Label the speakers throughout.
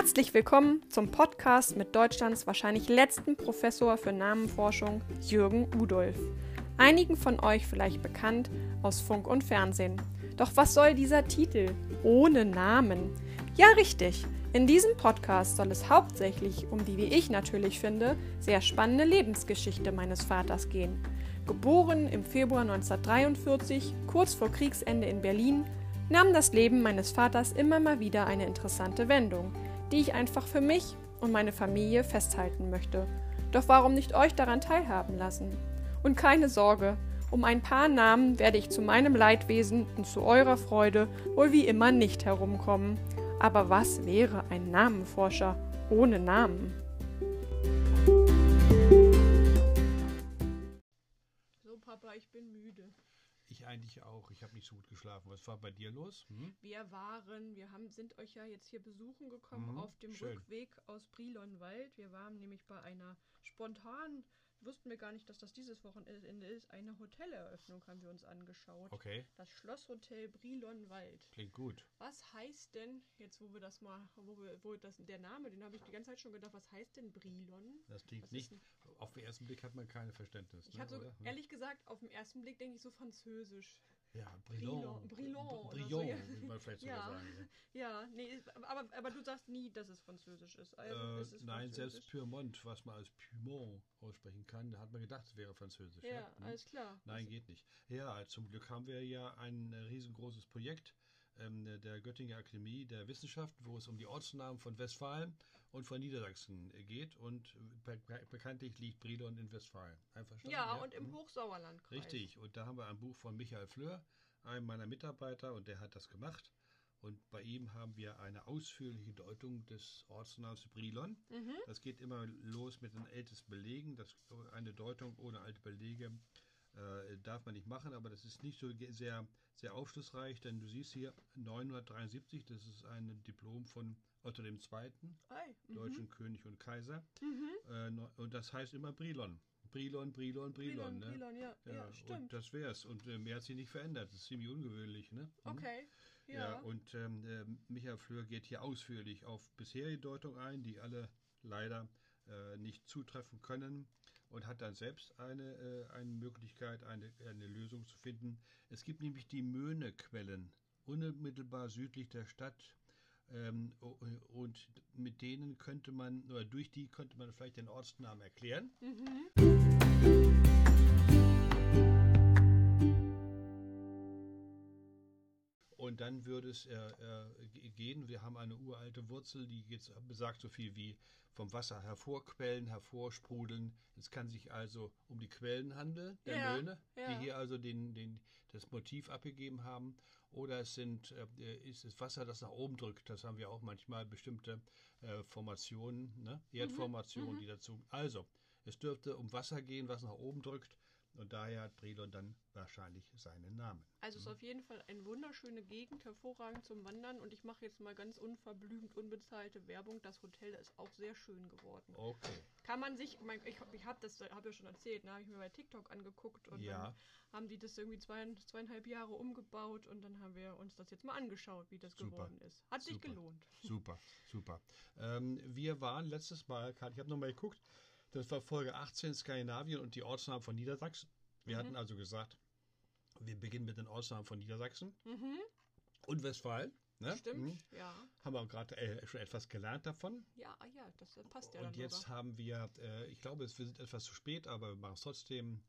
Speaker 1: Herzlich willkommen zum Podcast mit Deutschlands wahrscheinlich letzten Professor für Namenforschung, Jürgen Udolf. Einigen von euch vielleicht bekannt aus Funk und Fernsehen. Doch was soll dieser Titel ohne Namen? Ja, richtig. In diesem Podcast soll es hauptsächlich um die, wie ich natürlich finde, sehr spannende Lebensgeschichte meines Vaters gehen. Geboren im Februar 1943, kurz vor Kriegsende in Berlin, nahm das Leben meines Vaters immer mal wieder eine interessante Wendung die ich einfach für mich und meine Familie festhalten möchte. Doch warum nicht euch daran teilhaben lassen? Und keine Sorge, um ein paar Namen werde ich zu meinem Leidwesen und zu eurer Freude wohl wie immer nicht herumkommen. Aber was wäre ein Namenforscher ohne Namen?
Speaker 2: So, Papa, ich bin müde.
Speaker 3: Ich eigentlich auch. Ich habe nicht so gut geschlafen. Was war bei dir los? Hm?
Speaker 2: Wir waren, wir haben, sind euch ja jetzt hier besuchen gekommen
Speaker 3: Mhm,
Speaker 2: auf dem
Speaker 3: schön.
Speaker 2: Rückweg aus Brilonwald. Wir waren nämlich bei einer spontanen, wussten wir gar nicht, dass das dieses Wochenende ist, eine Hoteleröffnung haben wir uns angeschaut.
Speaker 3: Okay,
Speaker 2: Das Schlosshotel Brilonwald.
Speaker 3: klingt gut.
Speaker 2: Was heißt denn, jetzt wo wir das mal, wo wir, wo das, der Name, den habe ich die ganze Zeit schon gedacht, was heißt denn Brilon?
Speaker 3: Das klingt
Speaker 2: Was
Speaker 3: nicht. Auf den ersten Blick hat man kein Verständnis.
Speaker 2: Ich
Speaker 3: ne,
Speaker 2: habe so, ehrlich gesagt, auf den ersten Blick denke ich so französisch.
Speaker 3: Ja,
Speaker 2: Brilon.
Speaker 3: Brilon
Speaker 2: oder so, ja.
Speaker 3: würde man vielleicht sogar
Speaker 2: Ja.
Speaker 3: sagen. ne?
Speaker 2: Ja, nee, aber, aber du sagst nie, dass es französisch ist. Also
Speaker 3: Äh,
Speaker 2: es ist
Speaker 3: nein, selbst
Speaker 2: französisch.
Speaker 3: Pyrmont, was man als Pyrmont aussprechen kann, da hat man gedacht, es wäre französisch.
Speaker 2: Ja,
Speaker 3: Hm?
Speaker 2: alles klar.
Speaker 3: Nein, geht nicht. Ja, zum Glück haben wir ja ein riesengroßes Projekt ähm, der Göttinger Akademie der Wissenschaften, wo es um die Ortsnamen von Westfalen und von Niedersachsen äh, geht. Und be bekanntlich liegt Brilon in Westfalen. Einverstanden?
Speaker 2: Ja, und im
Speaker 3: Hm?
Speaker 2: Hochsauerlandkreis.
Speaker 3: Richtig. Und da haben wir ein Buch von Michael Fleur, einem meiner Mitarbeiter, und der hat das gemacht. Und bei ihm haben wir eine ausführliche Deutung des Ortsnamens Brilon.
Speaker 2: Mhm.
Speaker 3: Das geht immer los mit den ältesten Belegen. Das, eine Deutung ohne alte Belege äh, darf man nicht machen, aber das ist nicht so sehr, sehr aufschlussreich, denn du siehst hier 973, das ist ein Diplom von Otto II.,
Speaker 2: Ei, mhm.
Speaker 3: deutschen König und Kaiser.
Speaker 2: Mhm.
Speaker 3: Äh, und das heißt immer Brilon. Brilon, Brilon, Brilon.
Speaker 2: Brilon,
Speaker 3: ne?
Speaker 2: Brilon, ja, ja,
Speaker 3: Ja, und
Speaker 2: stimmt.
Speaker 3: das wär's. Und äh, mehr hat sich nicht verändert. Das ist ziemlich ungewöhnlich, ne? Hm?
Speaker 2: Okay, ja.
Speaker 3: Ja, und ähm, äh, Michael Fleur geht hier ausführlich auf bisherige Deutung ein, die alle leider äh, nicht zutreffen können und hat dann selbst eine, äh, eine Möglichkeit, eine, eine Lösung zu finden. Es gibt nämlich die Möhne-Quellen, unmittelbar südlich der Stadt. Ähm, und mit denen könnte man, oder durch die könnte man vielleicht den Ortsnamen erklären.
Speaker 2: Mhm.
Speaker 3: Und dann würde es äh, äh, ge- gehen. Wir haben eine uralte Wurzel, die jetzt besagt so viel wie vom Wasser hervorquellen, hervorsprudeln. Es kann sich also um die Quellen handeln, der
Speaker 2: Ja,
Speaker 3: Möhne,
Speaker 2: ja.
Speaker 3: die hier also den, den, das Motiv abgegeben haben. Oder es sind, äh, ist das Wasser, das nach oben drückt. Das haben wir auch manchmal bestimmte Formationen, ne? Erdformationen,
Speaker 2: mhm.
Speaker 3: die dazu. Also, es dürfte um Wasser gehen, was nach oben drückt. Und daher hat Brilon dann wahrscheinlich seinen Namen.
Speaker 2: Also es ist auf jeden Fall eine wunderschöne Gegend, hervorragend zum Wandern. Und ich mache jetzt mal ganz unverblümt, unbezahlte Werbung. Das Hotel ist auch sehr schön geworden.
Speaker 3: Okay.
Speaker 2: Kann man sich, ich, ich habe das, habe ja schon erzählt, ne, habe ich mir bei TikTok angeguckt und
Speaker 3: Ja.
Speaker 2: dann haben die das irgendwie zwei, zweieinhalb Jahre umgebaut und dann haben wir uns das jetzt mal angeschaut, wie das
Speaker 3: Super.
Speaker 2: geworden ist. Hat sich
Speaker 3: Super.
Speaker 2: gelohnt.
Speaker 3: Super, super. Ähm, wir waren letztes Mal, ich habe nochmal geguckt, das war Folge 18 Skandinavien und die Ortsnamen von Niedersachsen. Wir
Speaker 2: Mhm.
Speaker 3: hatten also gesagt, wir beginnen mit den Ortsnamen von Niedersachsen
Speaker 2: Mhm,
Speaker 3: und Westfalen. Ne?
Speaker 2: stimmt,
Speaker 3: Mhm.
Speaker 2: ja.
Speaker 3: Haben wir auch gerade äh, schon etwas gelernt davon.
Speaker 2: Ja, ah ja, das passt ja
Speaker 3: und jetzt
Speaker 2: sogar.
Speaker 3: haben wir, äh, ich glaube, wir sind etwas zu spät, aber wir machen es trotzdem.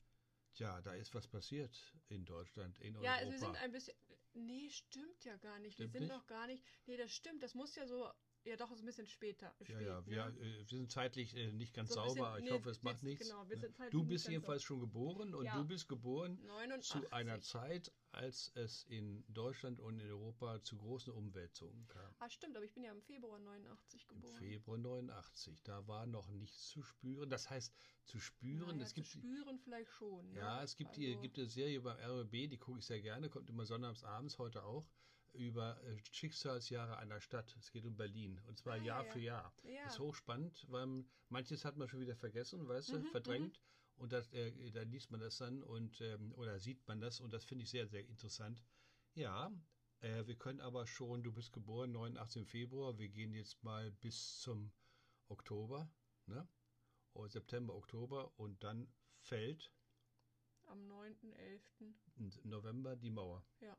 Speaker 3: Tja, da ist was passiert in Deutschland, in
Speaker 2: Ja,
Speaker 3: Europa.
Speaker 2: also wir sind ein bisschen. Nee, stimmt ja gar nicht.
Speaker 3: Stimmt
Speaker 2: wir sind
Speaker 3: nicht?
Speaker 2: noch gar nicht. Nee, das stimmt. Das muss ja so. Ja, doch, ist ein bisschen später.
Speaker 3: ja,
Speaker 2: spät,
Speaker 3: ja, wir,
Speaker 2: ne?
Speaker 3: äh, wir sind zeitlich äh, nicht ganz
Speaker 2: So ein bisschen-
Speaker 3: sauber. ich
Speaker 2: nee,
Speaker 3: hoffe, es macht nichts.
Speaker 2: genau, wir sind halt
Speaker 3: du bist jedenfalls schon geboren und
Speaker 2: Ja.
Speaker 3: du bist geboren
Speaker 2: 89.
Speaker 3: zu einer Zeit, als es in Deutschland und in Europa zu großen Umwälzungen kam.
Speaker 2: Ah, stimmt, aber ich bin ja im Februar 89
Speaker 3: Im
Speaker 2: geboren.
Speaker 3: Februar 89. Da war noch nichts zu spüren. Das heißt, zu spüren,
Speaker 2: Naja,
Speaker 3: es gibt
Speaker 2: zu spüren vielleicht schon. Ne?
Speaker 3: ja, es gibt die
Speaker 2: Also-
Speaker 3: gibt eine Serie beim RBB, die gucke ich sehr gerne, kommt immer sonnabends abends heute auch über äh, Schicksalsjahre einer Stadt. Es geht um Berlin und zwar
Speaker 2: Ah, ja,
Speaker 3: Jahr
Speaker 2: ja.
Speaker 3: für Jahr.
Speaker 2: Ja.
Speaker 3: Das ist hochspannend, weil manches hat man schon wieder vergessen, weißt du,
Speaker 2: Mhm,
Speaker 3: verdrängt. Und das, äh, da liest man das dann und ähm, oder sieht man das und das finde ich sehr, sehr interessant. Ja, Äh, wir können aber schon, du bist geboren 89. Februar, wir gehen jetzt mal bis zum Oktober, ne? Oh, September, Oktober und dann fällt
Speaker 2: Am 9.11.
Speaker 3: im November die Mauer.
Speaker 2: Ja,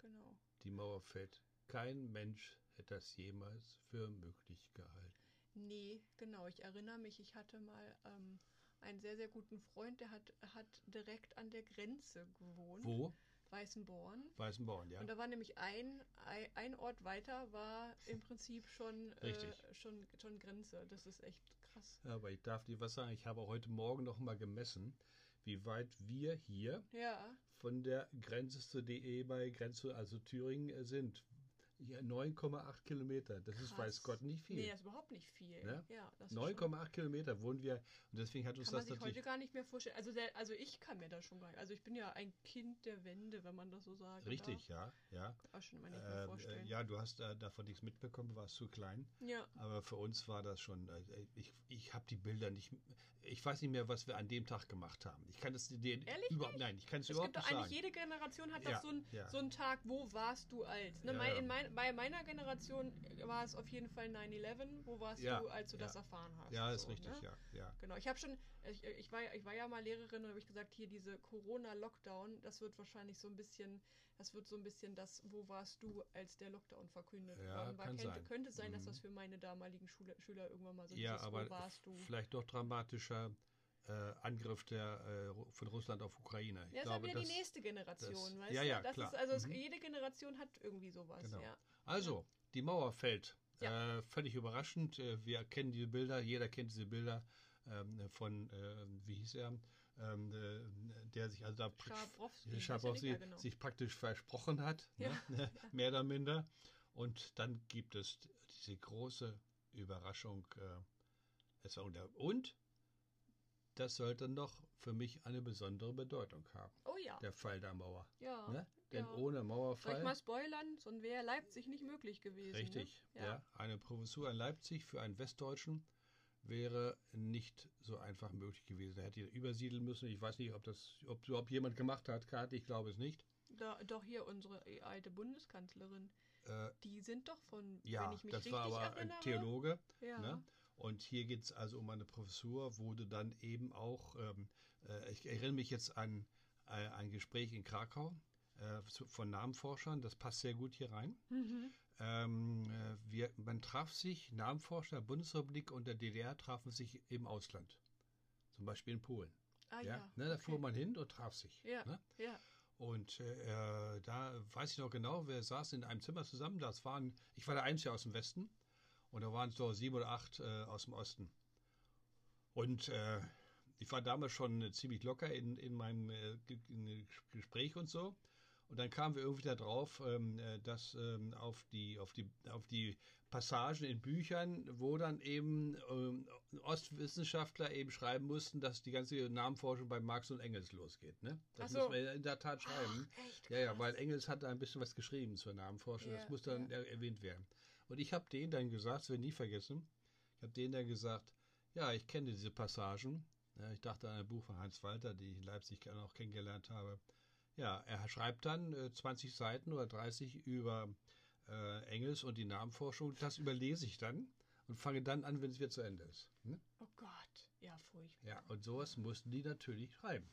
Speaker 2: genau.
Speaker 3: Die Mauer fällt. Kein Mensch hätte das jemals für möglich gehalten.
Speaker 2: Nee, genau. Ich erinnere mich, ich hatte mal ähm, einen sehr, sehr guten Freund, der hat, hat direkt an der Grenze gewohnt.
Speaker 3: Wo?
Speaker 2: Weißenborn.
Speaker 3: Weißenborn, ja.
Speaker 2: Und da war nämlich ein, ein, Ort weiter, war im Prinzip schon, äh, schon, schon Grenze. Das ist echt krass.
Speaker 3: Ja, aber ich darf dir was sagen. Ich habe heute Morgen noch mal gemessen, wie weit wir hier
Speaker 2: Ja,
Speaker 3: von der Grenze zur DE bei Grenze, also Thüringen, äh, sind. Ja, 9,8 Kilometer. Das ist,
Speaker 2: Krass.
Speaker 3: weiß Gott, nicht viel.
Speaker 2: nee, das ist überhaupt nicht viel.
Speaker 3: Ne?
Speaker 2: Ja, das ist schon-
Speaker 3: 9,8 Kilometer wohnen wir und deswegen hat uns
Speaker 2: Kann man
Speaker 3: das
Speaker 2: sich
Speaker 3: natürlich
Speaker 2: heute gar nicht mehr vorstellen. Also, der, also ich kann mir das schon gar nicht. Also ich bin ja ein Kind der Wende, wenn man das so sagen
Speaker 3: richtig, ja, ja.
Speaker 2: darf. Auch schon mal nicht mehr
Speaker 3: Ähm,
Speaker 2: vorstellen.
Speaker 3: äh, ja, du hast äh, davon nichts mitbekommen, warst zu klein.
Speaker 2: ja.
Speaker 3: Aber für uns war das schon, äh, ich, ich habe die Bilder nicht, ich weiß nicht mehr, was wir an dem Tag gemacht haben. Ich kann es dir
Speaker 2: Ehrlich
Speaker 3: überhaupt, nein, ich kann es
Speaker 2: Es
Speaker 3: überhaupt
Speaker 2: gibt doch
Speaker 3: nicht
Speaker 2: eigentlich,
Speaker 3: sagen.
Speaker 2: jede Generation hat
Speaker 3: Ja,
Speaker 2: doch so, ein,
Speaker 3: ja.
Speaker 2: so einen Tag, wo warst du alt? Ne?
Speaker 3: Ja,
Speaker 2: mein,
Speaker 3: ja.
Speaker 2: in mein, bei meiner Generation war es auf jeden Fall 9-11. Wo warst
Speaker 3: Ja,
Speaker 2: du, als du
Speaker 3: ja.
Speaker 2: das erfahren hast?
Speaker 3: Ja, ist
Speaker 2: so,
Speaker 3: richtig,
Speaker 2: ne?
Speaker 3: ja, ja.
Speaker 2: Genau, ich habe schon, ich, ich, war, ja- ich war ja mal Lehrerin und habe ich gesagt, hier diese Corona-Lockdown, das wird wahrscheinlich so ein bisschen, das wird so ein bisschen das, wo warst du, als der Lockdown verkündet
Speaker 3: Ja,
Speaker 2: worden war.
Speaker 3: kann
Speaker 2: Könnte,
Speaker 3: sein.
Speaker 2: könnte sein, dass
Speaker 3: Mhm.
Speaker 2: das für meine damaligen Schule, Schüler irgendwann mal so
Speaker 3: Ja,
Speaker 2: dieses,
Speaker 3: aber
Speaker 2: wo warst du?
Speaker 3: vielleicht doch dramatischer äh, Angriff der, äh, von Russland auf Ukraine. Ich
Speaker 2: Ja, ist
Speaker 3: glaube,
Speaker 2: halt wieder
Speaker 3: das,
Speaker 2: die nächste Generation,
Speaker 3: das-
Speaker 2: weißt
Speaker 3: ja,
Speaker 2: du?
Speaker 3: ja,
Speaker 2: das
Speaker 3: klar.
Speaker 2: Ist, also
Speaker 3: Mhm.
Speaker 2: jede Generation hat irgendwie sowas,
Speaker 3: Genau.
Speaker 2: ja.
Speaker 3: Also, die Mauer fällt.
Speaker 2: Ja.
Speaker 3: Äh, völlig überraschend. Äh, wir kennen diese Bilder, jeder kennt diese Bilder ähm, von, äh, wie hieß er, ähm, äh, der sich also da
Speaker 2: ja nicht mehr genau.
Speaker 3: sich praktisch versprochen hat,
Speaker 2: Ja.
Speaker 3: ne? mehr oder minder. Und dann gibt es diese große Überraschung. Äh, es war unter und das sollte noch für mich eine besondere Bedeutung haben,
Speaker 2: Oh ja,
Speaker 3: der Fall der Mauer.
Speaker 2: ja.
Speaker 3: Ne? Denn
Speaker 2: ja.
Speaker 3: ohne
Speaker 2: Soll ich
Speaker 3: Mauerfall.
Speaker 2: mal spoilern? Sonst wäre Leipzig nicht möglich gewesen.
Speaker 3: Richtig,
Speaker 2: ne?
Speaker 3: ja. Eine Professur in Leipzig für einen Westdeutschen wäre nicht so einfach möglich gewesen. Er hätte übersiedeln müssen. Ich weiß nicht, ob das, ob überhaupt jemand gemacht hat, Kati, ich glaube es nicht.
Speaker 2: Da, doch hier unsere alte Bundeskanzlerin.
Speaker 3: Äh,
Speaker 2: Die sind doch von,
Speaker 3: ja,
Speaker 2: wenn ich mich
Speaker 3: das
Speaker 2: richtig
Speaker 3: war aber ein
Speaker 2: erinnere.
Speaker 3: Theologe.
Speaker 2: Ja.
Speaker 3: Ne? Und hier geht es also um eine Professur, wurde dann eben auch, ähm, äh, ich erinnere mich jetzt an äh, ein Gespräch in Krakau äh, von Namenforschern, das passt sehr gut hier rein.
Speaker 2: Mhm.
Speaker 3: Ähm, äh, wir, man traf sich, Namenforscher der Bundesrepublik und der DDR trafen sich im Ausland. Zum Beispiel in Polen.
Speaker 2: Ah
Speaker 3: ja,
Speaker 2: ja.
Speaker 3: ne, da
Speaker 2: okay.
Speaker 3: fuhr man hin und traf sich.
Speaker 2: Ja,
Speaker 3: Ne?
Speaker 2: ja.
Speaker 3: Und äh, da weiß ich noch genau, wir saßen in einem Zimmer zusammen. Das waren, ich war der Einzige aus dem Westen und da waren es so sieben oder acht äh, aus dem Osten. Und äh, ich war damals schon ziemlich locker in, in meinem äh, in Gespräch und so. Und dann kamen wir irgendwie da drauf, ähm, äh, dass ähm, auf, die, auf, die, auf die Passagen in Büchern, wo dann eben ähm, Ostwissenschaftler eben schreiben mussten, dass die ganze Namenforschung bei Marx und Engels losgeht. Ne? Das
Speaker 2: so.
Speaker 3: müssen wir in der Tat schreiben.
Speaker 2: Ach,
Speaker 3: Ja, ja, weil Engels hat da ein bisschen was geschrieben zur Namenforschung.
Speaker 2: Ja,
Speaker 3: das muss dann
Speaker 2: ja.
Speaker 3: er- erwähnt werden. Und ich habe denen dann gesagt, das werde nie vergessen, ich habe denen dann gesagt, ja, ich kenne diese Passagen. Ich dachte an ein Buch von Heinz Walter, die ich in Leipzig auch kennengelernt habe. Ja, er schreibt dann äh, 20 Seiten oder 30 über äh, Engels und die Namenforschung. Das überlese ich dann und fange dann an, wenn es wieder zu Ende ist. Hm?
Speaker 2: Oh Gott. Ja, furchtbar.
Speaker 3: Ja, und sowas mussten die natürlich schreiben.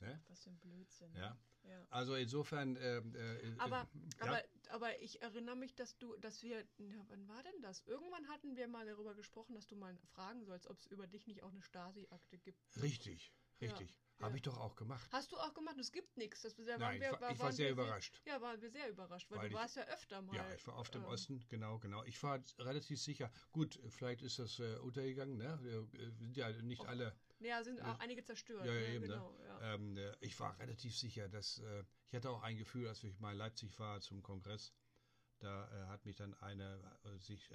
Speaker 2: Was,
Speaker 3: Ja.
Speaker 2: was für ein Blödsinn.
Speaker 3: Ja.
Speaker 2: ja.
Speaker 3: Also insofern. Äh, äh,
Speaker 2: Aber,
Speaker 3: ja.
Speaker 2: aber, aber ich erinnere mich, dass du, dass wir, na, wann war denn das? Irgendwann hatten wir mal darüber gesprochen, dass du mal fragen sollst, ob es über dich nicht auch eine Stasi-Akte gibt.
Speaker 3: Richtig,
Speaker 2: Ja,
Speaker 3: Habe ich doch auch gemacht.
Speaker 2: Hast du auch gemacht? Es gibt nichts. Das, da
Speaker 3: Nein,
Speaker 2: waren
Speaker 3: ich
Speaker 2: wir,
Speaker 3: war- ich war sehr
Speaker 2: wir
Speaker 3: überrascht.
Speaker 2: ja, waren wir sehr überrascht, weil,
Speaker 3: Weil
Speaker 2: du
Speaker 3: ich-
Speaker 2: warst ja öfter mal.
Speaker 3: Ja, ich war dem
Speaker 2: ähm,
Speaker 3: Osten, genau, genau. Ich war relativ sicher. Gut, vielleicht ist das äh, untergegangen, ne? Wir äh, sind ja nicht
Speaker 2: Och,
Speaker 3: alle.
Speaker 2: Ja, sind auch einige zerstört.
Speaker 3: Ja, ja,
Speaker 2: ne?
Speaker 3: eben, ne?
Speaker 2: genau. Ja.
Speaker 3: Ähm, äh, ich war relativ sicher, dass äh, ich hatte auch ein Gefühl, als ich mal in Leipzig war zum Kongress. Da äh, hat mich dann eine äh, sich äh,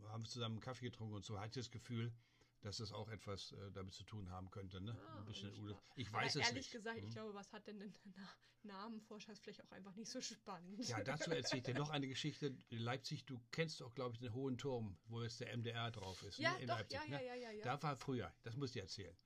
Speaker 3: wir haben zusammen einen Kaffee getrunken und so. Hatte ich das Gefühl, dass das auch etwas äh, damit zu tun haben könnte, ne?
Speaker 2: Ah,
Speaker 3: ein bisschen
Speaker 2: ich glaub-
Speaker 3: Ich
Speaker 2: Aber
Speaker 3: weiß es
Speaker 2: ehrlich
Speaker 3: nicht.
Speaker 2: gesagt, ich
Speaker 3: Hm.
Speaker 2: glaube, was hat denn ein Na Namenforscher ist vielleicht auch einfach nicht so spannend.
Speaker 3: Ja, dazu erzähle ich dir noch eine Geschichte. In Leipzig, du kennst doch, glaube ich, den Hohen Turm, wo jetzt der MDR drauf ist.
Speaker 2: Ja,
Speaker 3: ne? in
Speaker 2: doch,
Speaker 3: Leipzig,
Speaker 2: ja,
Speaker 3: ne?
Speaker 2: ja, ja, ja, ja.
Speaker 3: Da war früher, das muss ich dir erzählen,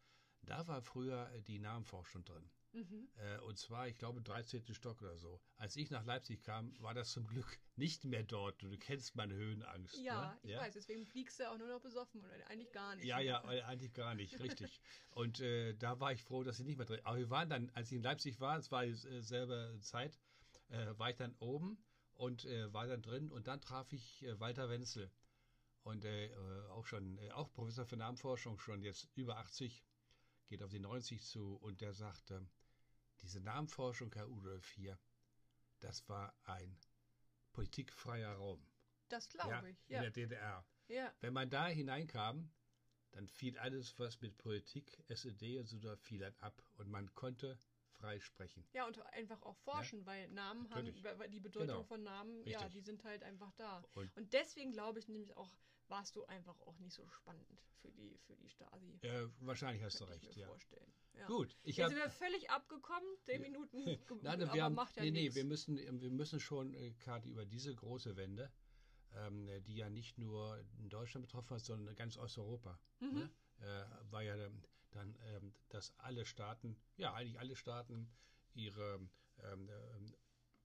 Speaker 3: da war früher äh, die Namenforschung drin. Mhm. Äh, und zwar, ich glaube, 13. Stock oder so. Als ich nach Leipzig kam, war das zum Glück nicht mehr dort. Du kennst meine Höhenangst.
Speaker 2: Ja,
Speaker 3: ne?
Speaker 2: ich ja? weiß. Deswegen fliegst du auch nur noch besoffen. Oder eigentlich gar nicht.
Speaker 3: Ja, ja, eigentlich gar nicht. Richtig. und äh, da war ich froh, dass ich nicht mehr drin Aber wir waren dann, als ich in Leipzig war, es war dieselbe Zeit, äh, war ich dann oben und äh, war dann drin. Und dann traf ich äh, Walter Wenzel. Und äh, auch schon, auch Professor für Namenforschung, schon jetzt über 80 geht auf die 90 zu und der sagte, diese Namenforschung, Herr Udolf hier, das war ein politikfreier Raum.
Speaker 2: Das glaube
Speaker 3: ja,
Speaker 2: ich, ja.
Speaker 3: In der DDR.
Speaker 2: Ja.
Speaker 3: Wenn man da hineinkam, dann fiel alles, was mit Politik, SED und so, da fiel dann ab und man konnte frei sprechen.
Speaker 2: Ja, und einfach auch forschen, ja? weil Namen Natürlich. haben, die Bedeutung genau. von Namen, Richtig. ja, die sind halt einfach da. Und, und deswegen glaube ich nämlich auch, warst du einfach auch nicht so spannend für die, für die Stasi.
Speaker 3: Ja, wahrscheinlich hast du recht, ja.
Speaker 2: Vorstellen. Ja.
Speaker 3: Gut,
Speaker 2: ich habe. sind wir völlig abgekommen, zehn Minuten.
Speaker 3: Nein, wir aber haben, macht ja nee, nee, wir müssen, wir müssen schon, äh, Kati, über diese große Wende, ähm, die ja nicht nur in Deutschland betroffen hat, sondern ganz Osteuropa. Mhm. Ne? Äh, war ja dann, ähm, dass alle Staaten, ja, eigentlich alle Staaten ihre ähm, äh,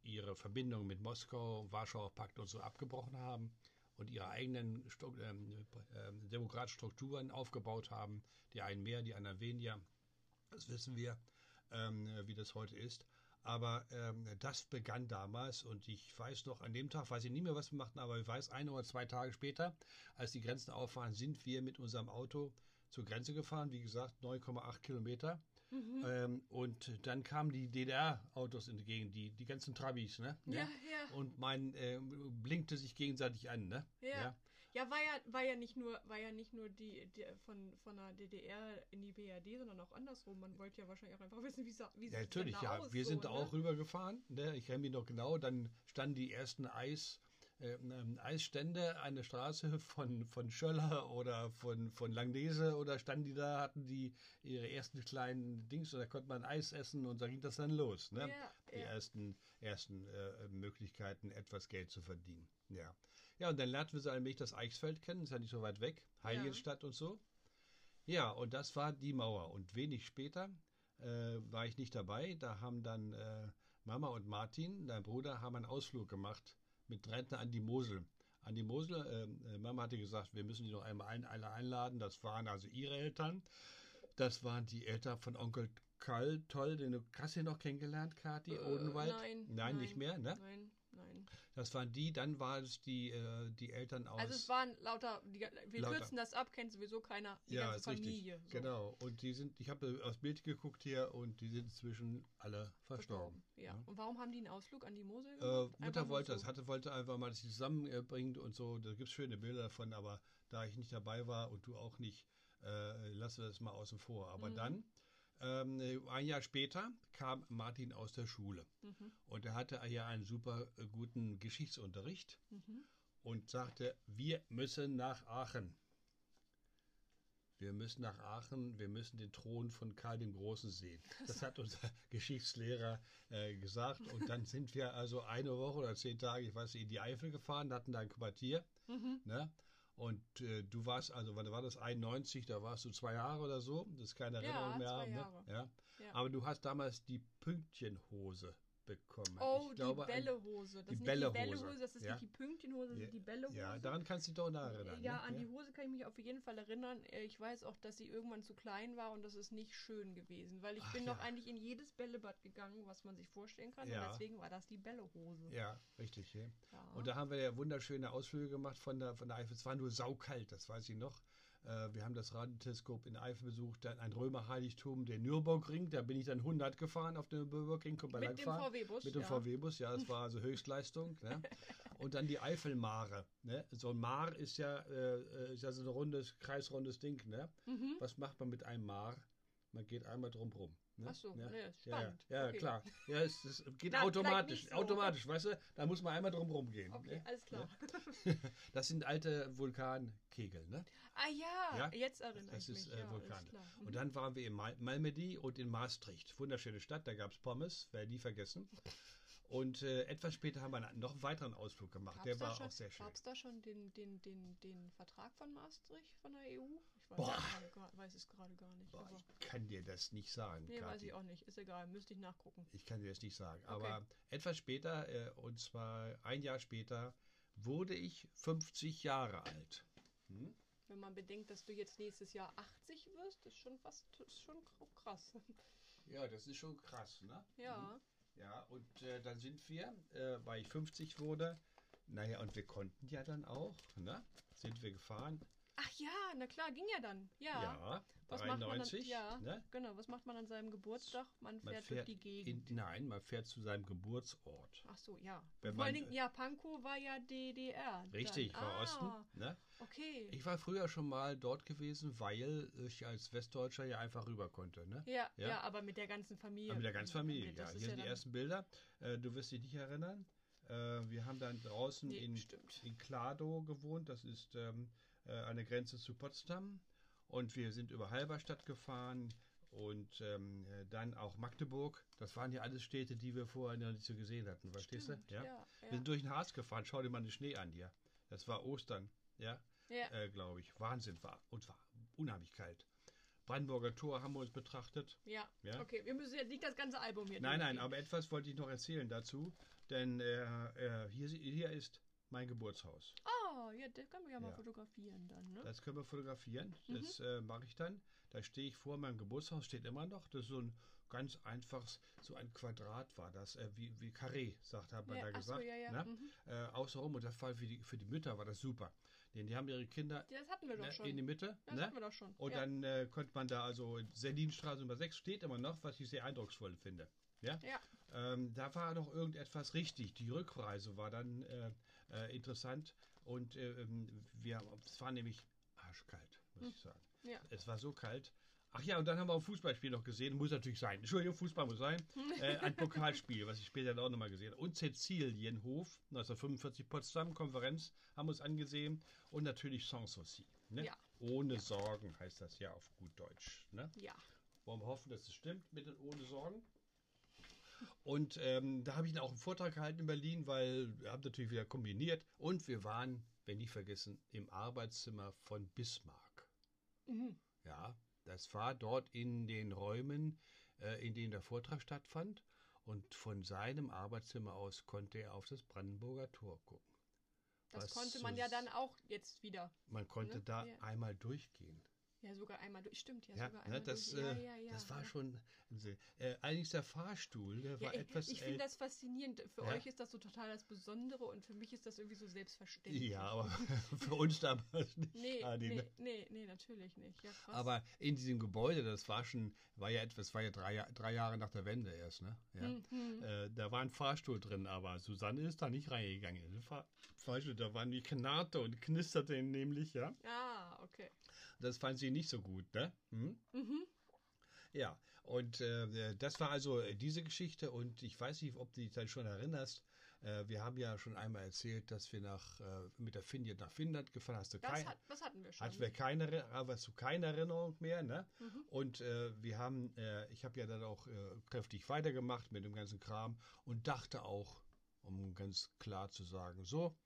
Speaker 3: ihre Verbindung mit Moskau, Warschauer Pakt und so abgebrochen haben und ihre eigenen ähm, äh, demokratischen Strukturen aufgebaut haben. Die einen mehr, die anderen weniger. Das wissen wir, ähm, wie das heute ist. Aber ähm, das begann damals und ich weiß noch, an dem Tag weiß ich nicht mehr, was wir machten, aber ich weiß, ein oder zwei Tage später, als die Grenzen auffahren, sind wir mit unserem Auto zur Grenze gefahren. Wie gesagt, 9,8 Kilometer. Mhm. Ähm, und dann kamen die DDR-Autos in die die, ganzen Trabis, ne?
Speaker 2: Ja, ja. ja.
Speaker 3: Und mein äh, blinkte sich gegenseitig an, ne?
Speaker 2: Ja. ja. Ja, war ja, war ja nicht nur, war ja nicht nur die, die von, von der DDR in die BRD, sondern auch andersrum. Man wollte ja wahrscheinlich auch einfach wissen, wie, wie
Speaker 3: ja, natürlich, ja. Aus, wir sind so, auch ne? rübergefahren. Ne? Ich kenne mich noch genau. Dann standen die ersten Eis, ähm, Eisstände eine Straße von, von Schöller oder von, von Langnese oder standen die da, hatten die ihre ersten kleinen Dings und da konnte man Eis essen und da ging das dann los. Ne?
Speaker 2: Ja,
Speaker 3: die ja. ersten, ersten äh, Möglichkeiten, etwas Geld zu verdienen. Ja. Ja, und dann lernten wir so allmählich das Eichsfeld kennen, ist ja nicht so weit weg, Heiligenstadt ja. und so. Ja, und das war die Mauer. Und wenig später äh, war ich nicht dabei. Da haben dann äh, Mama und Martin, dein Bruder, haben einen Ausflug gemacht mit Rentner an die Mosel. An die Mosel, äh, äh, Mama hatte gesagt, wir müssen die noch einmal ein, alle einladen. Das waren also ihre Eltern. Das waren die Eltern von Onkel Karl, toll, den du hast du noch kennengelernt, Kathi, äh, Odenwald?
Speaker 2: Nein,
Speaker 3: nein. Nein, nicht mehr, ne?
Speaker 2: Nein, nein.
Speaker 3: Das waren die, dann waren es die, äh, die Eltern aus.
Speaker 2: Also es waren lauter, die, wir lauter. kürzen das ab, kennt sowieso keiner, die ja, ganze Familie.
Speaker 3: So. Genau, und die sind, ich habe aufs Bild geguckt hier und die sind inzwischen alle verstorben.
Speaker 2: Ja. ja. und warum haben die einen Ausflug an die Mosel
Speaker 3: äh, gemacht? Äh, Mutter wollte so. das, hatte, wollte einfach mal, dass sie zusammenbringt und so. Da gibt es schöne Bilder davon, aber da ich nicht dabei war und du auch nicht, äh, lassen wir das mal außen vor. Aber mhm. dann ähm, ein Jahr später kam Martin aus der Schule mhm. und er hatte ja einen super äh, guten Geschichtsunterricht mhm. und sagte, wir müssen nach Aachen. Wir müssen nach Aachen, wir müssen den Thron von Karl dem Großen sehen. Das hat unser Geschichtslehrer äh, gesagt. Und dann sind wir also eine Woche oder zehn Tage, ich weiß nicht, in die Eifel gefahren, hatten da ein Quartier. Mhm. Ne? Und äh, du warst, also wann war das? 91, da warst du zwei Jahre oder so. Das ist keine Erinnerung
Speaker 2: ja,
Speaker 3: mehr.
Speaker 2: Zwei
Speaker 3: ne?
Speaker 2: Jahre.
Speaker 3: Ja? ja. Aber du hast damals die Pünktchenhose bekommen.
Speaker 2: Oh, ich glaube, die Bällehose. Das
Speaker 3: die Bällehose.
Speaker 2: Die Bällehose, das ist ja? nicht die Pünktchenhose, das
Speaker 3: ja.
Speaker 2: ist die Bällehose.
Speaker 3: Ja, daran kannst du dich doch noch erinnern.
Speaker 2: Ja,
Speaker 3: ne?
Speaker 2: an die Hose kann ich mich auf jeden Fall erinnern. Äh, ich weiß auch, dass sie irgendwann zu klein war und das ist nicht schön gewesen, weil ich Ach, bin ja. noch eigentlich in jedes Bällebad gegangen, was man sich vorstellen kann. Und deswegen war das die Bällehose.
Speaker 3: Ja, richtig. Und da haben wir ja wunderschöne Ausflüge gemacht von der, von der Eifel. Es war nur saukalt, das weiß ich noch. Äh, wir haben das Radioteleskop in Eifel besucht, dann ein Römerheiligtum, der Nürburgring, da bin ich dann 100 gefahren auf dem Nürburgring.
Speaker 2: Mit dem VW-Bus?
Speaker 3: Mit dem ja. VW-Bus, ja, das war also Höchstleistung. Ne? Und dann die Eifelmare. Ne? So ein Mar ist ja, äh, ist ja so ein rundes, kreisrundes Ding. Ne? Mhm. Was macht man mit einem Mar? Man geht einmal drum rum.
Speaker 2: Ne? Ach so,
Speaker 3: ja.
Speaker 2: nee, spannend.
Speaker 3: Ja, ja okay. klar. Ja, es, es geht Na, automatisch. So. Automatisch, weißt du? Da muss man einmal drum rumgehen.
Speaker 2: Okay, ne? alles klar.
Speaker 3: Das sind alte Vulkankegel, ne?
Speaker 2: Ah ja, ja? jetzt erinnere
Speaker 3: das
Speaker 2: ich
Speaker 3: mich.
Speaker 2: Das ist
Speaker 3: äh, Vulkan. Mhm. Und dann waren wir in Mal Malmedy und in Maastricht. Wunderschöne Stadt, da gab es Pommes, werde nie vergessen. Und äh, etwas später haben wir noch einen weiteren Ausflug gemacht.
Speaker 2: Gab's
Speaker 3: der war
Speaker 2: schon,
Speaker 3: auch sehr schön.
Speaker 2: Gab es da schon den, den, den, den Vertrag von Maastricht von der EU? Ich weiß,
Speaker 3: Boah.
Speaker 2: es gerade- weiß es gerade gar nicht.
Speaker 3: Boah,
Speaker 2: aber,
Speaker 3: ich kann dir das nicht sagen.
Speaker 2: nee, weiß
Speaker 3: Kathi.
Speaker 2: ich auch nicht. Ist egal, müsste ich nachgucken.
Speaker 3: Ich kann dir das nicht sagen. Aber etwas später, äh, und zwar ein Jahr später, wurde ich 50 Jahre alt. Hm?
Speaker 2: Wenn man bedenkt, dass du jetzt nächstes Jahr 80 wirst, ist schon fast ist schon krass.
Speaker 3: Ja, das ist schon krass, ne?
Speaker 2: Ja.
Speaker 3: Ja, und äh, dann sind wir, äh, weil ich 50 wurde, naja, und wir konnten ja dann auch, ne? Sind wir gefahren.
Speaker 2: Ach ja, na klar, ging ja dann. Ja.
Speaker 3: Ja,
Speaker 2: Was macht man dann?
Speaker 3: 93.
Speaker 2: Ja,
Speaker 3: ne?
Speaker 2: genau. Was macht man an seinem Geburtstag? Man fährt,
Speaker 3: Man
Speaker 2: durch
Speaker 3: fährt
Speaker 2: die Gegend.
Speaker 3: in, nein, man fährt zu seinem Geburtsort.
Speaker 2: Ach so, ja.
Speaker 3: Wenn
Speaker 2: Vor allen
Speaker 3: man-
Speaker 2: Dingen, ja, Pankow war ja DDR.
Speaker 3: Richtig,
Speaker 2: dann.
Speaker 3: war
Speaker 2: ah,
Speaker 3: Osten. Ne?
Speaker 2: Okay.
Speaker 3: Ich war früher schon mal dort gewesen, weil ich als Westdeutscher ja einfach rüber konnte. Ne?
Speaker 2: ja,
Speaker 3: Ja.
Speaker 2: ja, aber mit der ganzen Familie.
Speaker 3: mit der ganzen Familie, ja. Hier sind die ersten Bilder. Äh, du wirst dich nicht erinnern. Äh, wir haben dann draußen
Speaker 2: Nee,
Speaker 3: in,
Speaker 2: stimmt.
Speaker 3: in Kladow gewohnt. Das ist ähm, äh, an der Grenze zu Potsdam. Und wir sind über Halberstadt gefahren und ähm, äh, dann auch Magdeburg. Das waren ja alles Städte, die wir vorher noch nicht so gesehen hatten. Verstehst du?
Speaker 2: ja,
Speaker 3: Wir
Speaker 2: ja.
Speaker 3: sind durch den Harz gefahren. Schau dir mal den Schnee an hier. Das war Ostern, ja,
Speaker 2: Ja.
Speaker 3: äh, glaube ich. Wahnsinn war. Und war unheimlich kalt. Brandenburger Tor haben wir uns betrachtet.
Speaker 2: Ja.
Speaker 3: Ja.
Speaker 2: okay. Wir müssen jetzt nicht das ganze Album hier
Speaker 3: Nein, nein, aber etwas wollte ich noch erzählen dazu. Denn äh, äh, hier, hier ist mein Geburtshaus.
Speaker 2: Ah, ja, das können wir ja mal fotografieren dann, ne?
Speaker 3: Das können wir fotografieren.
Speaker 2: Mhm.
Speaker 3: Das äh, mache ich dann. Da stehe ich vor meinem Geburtshaus, steht immer noch. Das ist so ein ganz einfaches, so ein Quadrat war das, äh, wie, wie Carré, sagt, hat man
Speaker 2: Ja,
Speaker 3: da
Speaker 2: ach so,
Speaker 3: gesagt.
Speaker 2: ja, ja,
Speaker 3: Ne?
Speaker 2: mhm.
Speaker 3: Äh, außenrum und das war für die, für die Mütter war das super. Denn die haben ihre Kinder
Speaker 2: das hatten wir doch
Speaker 3: ne,
Speaker 2: schon.
Speaker 3: in die Mitte.
Speaker 2: das
Speaker 3: ne?
Speaker 2: hatten wir doch schon.
Speaker 3: Und dann äh, konnte man da also Sendinstraße Nummer 6 steht immer noch, was ich sehr eindrucksvoll finde. Ja?
Speaker 2: Ja.
Speaker 3: Ähm, da war noch irgendetwas richtig. Die Rückreise war dann äh, äh, interessant und äh, ähm, wir, es war nämlich arschkalt, muss ich sagen.
Speaker 2: Hm. Ja.
Speaker 3: Es war so kalt. Ach ja, und dann haben wir ein Fußballspiel noch gesehen. Muss natürlich sein. Entschuldigung, Fußball muss sein. Äh, ein Pokalspiel, was ich später dann auch nochmal gesehen habe. Und Cäcilienhof, 1945 Potsdam, Konferenz, haben wir uns angesehen. Und natürlich Sanssouci. Ne?
Speaker 2: Ja.
Speaker 3: Ohne Sorgen heißt das ja auf gut Deutsch. Ne?
Speaker 2: Ja.
Speaker 3: Wollen wir hoffen, dass es stimmt mit den ohne Sorgen. Und ähm, da habe ich dann auch einen Vortrag gehalten in Berlin, weil wir haben natürlich wieder kombiniert. Und wir waren, wenn nicht vergessen, im Arbeitszimmer von Bismarck.
Speaker 2: Mhm.
Speaker 3: Ja, das war dort in den Räumen, äh, in denen der Vortrag stattfand. Und von seinem Arbeitszimmer aus konnte er auf das Brandenburger Tor gucken.
Speaker 2: Das
Speaker 3: Was
Speaker 2: konnte
Speaker 3: so
Speaker 2: man ja
Speaker 3: s-
Speaker 2: dann auch jetzt wieder.
Speaker 3: Man konnte
Speaker 2: Ne?
Speaker 3: da
Speaker 2: Ja.
Speaker 3: einmal durchgehen.
Speaker 2: Ja, sogar einmal durch. Stimmt, ja,
Speaker 3: Ja,
Speaker 2: sogar
Speaker 3: ne,
Speaker 2: einmal
Speaker 3: das,
Speaker 2: durch. Ja,
Speaker 3: äh,
Speaker 2: ja, ja,
Speaker 3: das war schon. Äh, allerdings der Fahrstuhl, der
Speaker 2: Ja,
Speaker 3: war
Speaker 2: ich
Speaker 3: etwas.
Speaker 2: ich
Speaker 3: äh,
Speaker 2: finde das faszinierend. Für euch ist das so total das Besondere und für mich ist das irgendwie so selbstverständlich.
Speaker 3: Ja, aber für uns damals nicht.
Speaker 2: Nee,
Speaker 3: Adi,
Speaker 2: nee,
Speaker 3: ne?
Speaker 2: nee, nee, natürlich nicht.
Speaker 3: Aber in diesem Gebäude, das war schon, war ja etwas, war ja drei, drei Jahre nach der Wende erst, ne? Ja.
Speaker 2: Mhm.
Speaker 3: Äh, da war ein Fahrstuhl drin, aber Susanne ist da nicht reingegangen. Fahrstuhl, da waren die knarrte und knisterte nämlich, ja.
Speaker 2: Ah, okay.
Speaker 3: Das fand sie nicht so gut, ne? Hm?
Speaker 2: Mhm.
Speaker 3: Ja, und äh, das war also äh, diese Geschichte und ich weiß nicht, ob du dich dann schon erinnerst. Äh, wir haben ja schon einmal erzählt, dass wir nach, äh, mit der Finnjet nach Finnland gefahren hast. Du
Speaker 2: Das,
Speaker 3: kein,
Speaker 2: hat, das hatten wir schon.
Speaker 3: Hatten wir keine, aber du keine Erinnerung mehr, ne?
Speaker 2: Mhm.
Speaker 3: Und äh, wir haben, äh, ich habe ja dann auch kräftig weitergemacht mit dem ganzen Kram und dachte auch, um ganz klar zu sagen, so,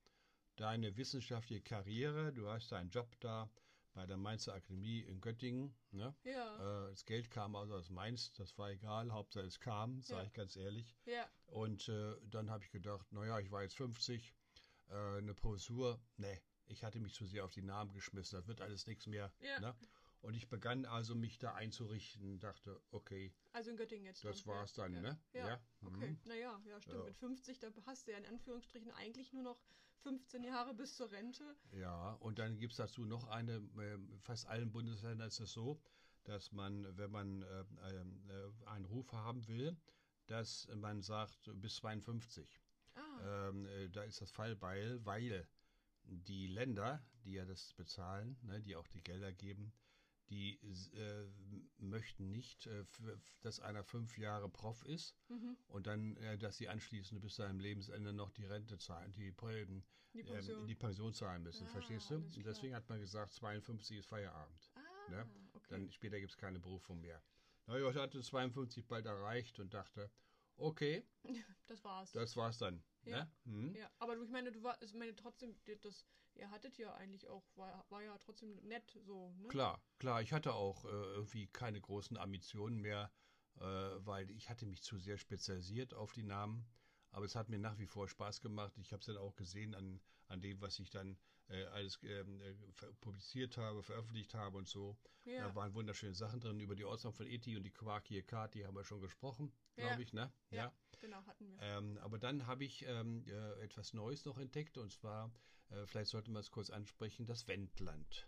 Speaker 3: deine wissenschaftliche Karriere, du hast deinen Job da bei der Mainzer Akademie in Göttingen, ne?
Speaker 2: Ja,
Speaker 3: Äh, das Geld kam also aus Mainz, das war egal, Hauptsache es kam, sage
Speaker 2: Ja.
Speaker 3: ich ganz ehrlich.
Speaker 2: ja.
Speaker 3: Und äh, dann habe ich gedacht, naja, ich war jetzt 50, äh, eine Professur, ne, ich hatte mich zu sehr auf die Namen geschmissen, das wird alles nichts mehr.
Speaker 2: Ja.
Speaker 3: Ne? Und ich begann also mich da einzurichten, dachte, okay,
Speaker 2: Also in Göttingen jetzt.
Speaker 3: das
Speaker 2: dann.
Speaker 3: war's
Speaker 2: ja.
Speaker 3: dann,
Speaker 2: ja.
Speaker 3: ne?
Speaker 2: Ja.
Speaker 3: mhm.
Speaker 2: Okay, naja, ja, stimmt.
Speaker 3: Ja.
Speaker 2: Mit 50, da hast du ja in Anführungsstrichen eigentlich nur noch 15 Jahre bis zur Rente.
Speaker 3: Ja, und dann gibt es dazu noch eine, äh, fast allen Bundesländern ist es so, dass man, wenn man äh, ähm, äh, einen Ruf haben will, dass man sagt bis 52.
Speaker 2: Ah,
Speaker 3: Ähm, äh, da ist das Fallbeil, weil die Länder, die ja das bezahlen, ne, die auch die Gelder geben, die äh, möchten nicht, äh, dass einer fünf Jahre Prof ist
Speaker 2: mhm.
Speaker 3: und dann, äh, dass sie anschließend bis zu seinem Lebensende noch die Rente zahlen, die, ähm,
Speaker 2: die Pension.
Speaker 3: ähm, die Pension zahlen müssen,
Speaker 2: Ah,
Speaker 3: verstehst du? Und deswegen hat man gesagt, 52 ist Feierabend.
Speaker 2: ah,
Speaker 3: ne?
Speaker 2: okay.
Speaker 3: Dann später gibt es keine Berufung mehr. Ich hatte 52 bald erreicht und dachte, okay.
Speaker 2: Das war's.
Speaker 3: Das war's dann.
Speaker 2: Ja.
Speaker 3: Ne? Hm?
Speaker 2: ja, aber ich meine, du war, ich meine trotzdem, das, ihr hattet ja eigentlich auch, war, war ja trotzdem nett so, ne?
Speaker 3: Klar, klar. Ich hatte auch äh, irgendwie keine großen Ambitionen mehr, äh, weil ich hatte mich zu sehr spezialisiert auf die Namen. Aber es hat mir nach wie vor Spaß gemacht. Ich habe es dann auch gesehen an, an dem, was ich dann äh, alles ähm, äh, publiziert habe, veröffentlicht habe und so.
Speaker 2: Ja.
Speaker 3: Da waren wunderschöne Sachen drin. Über die Ordnung von Eti und die Quarkie Kart, die haben wir schon gesprochen, glaube
Speaker 2: Ja.
Speaker 3: ich, ne?
Speaker 2: Ja. Genau, hatten wir.
Speaker 3: Ähm, aber dann habe ich ähm, äh, etwas Neues noch entdeckt und zwar, äh, vielleicht sollte man es kurz ansprechen, das Wendland.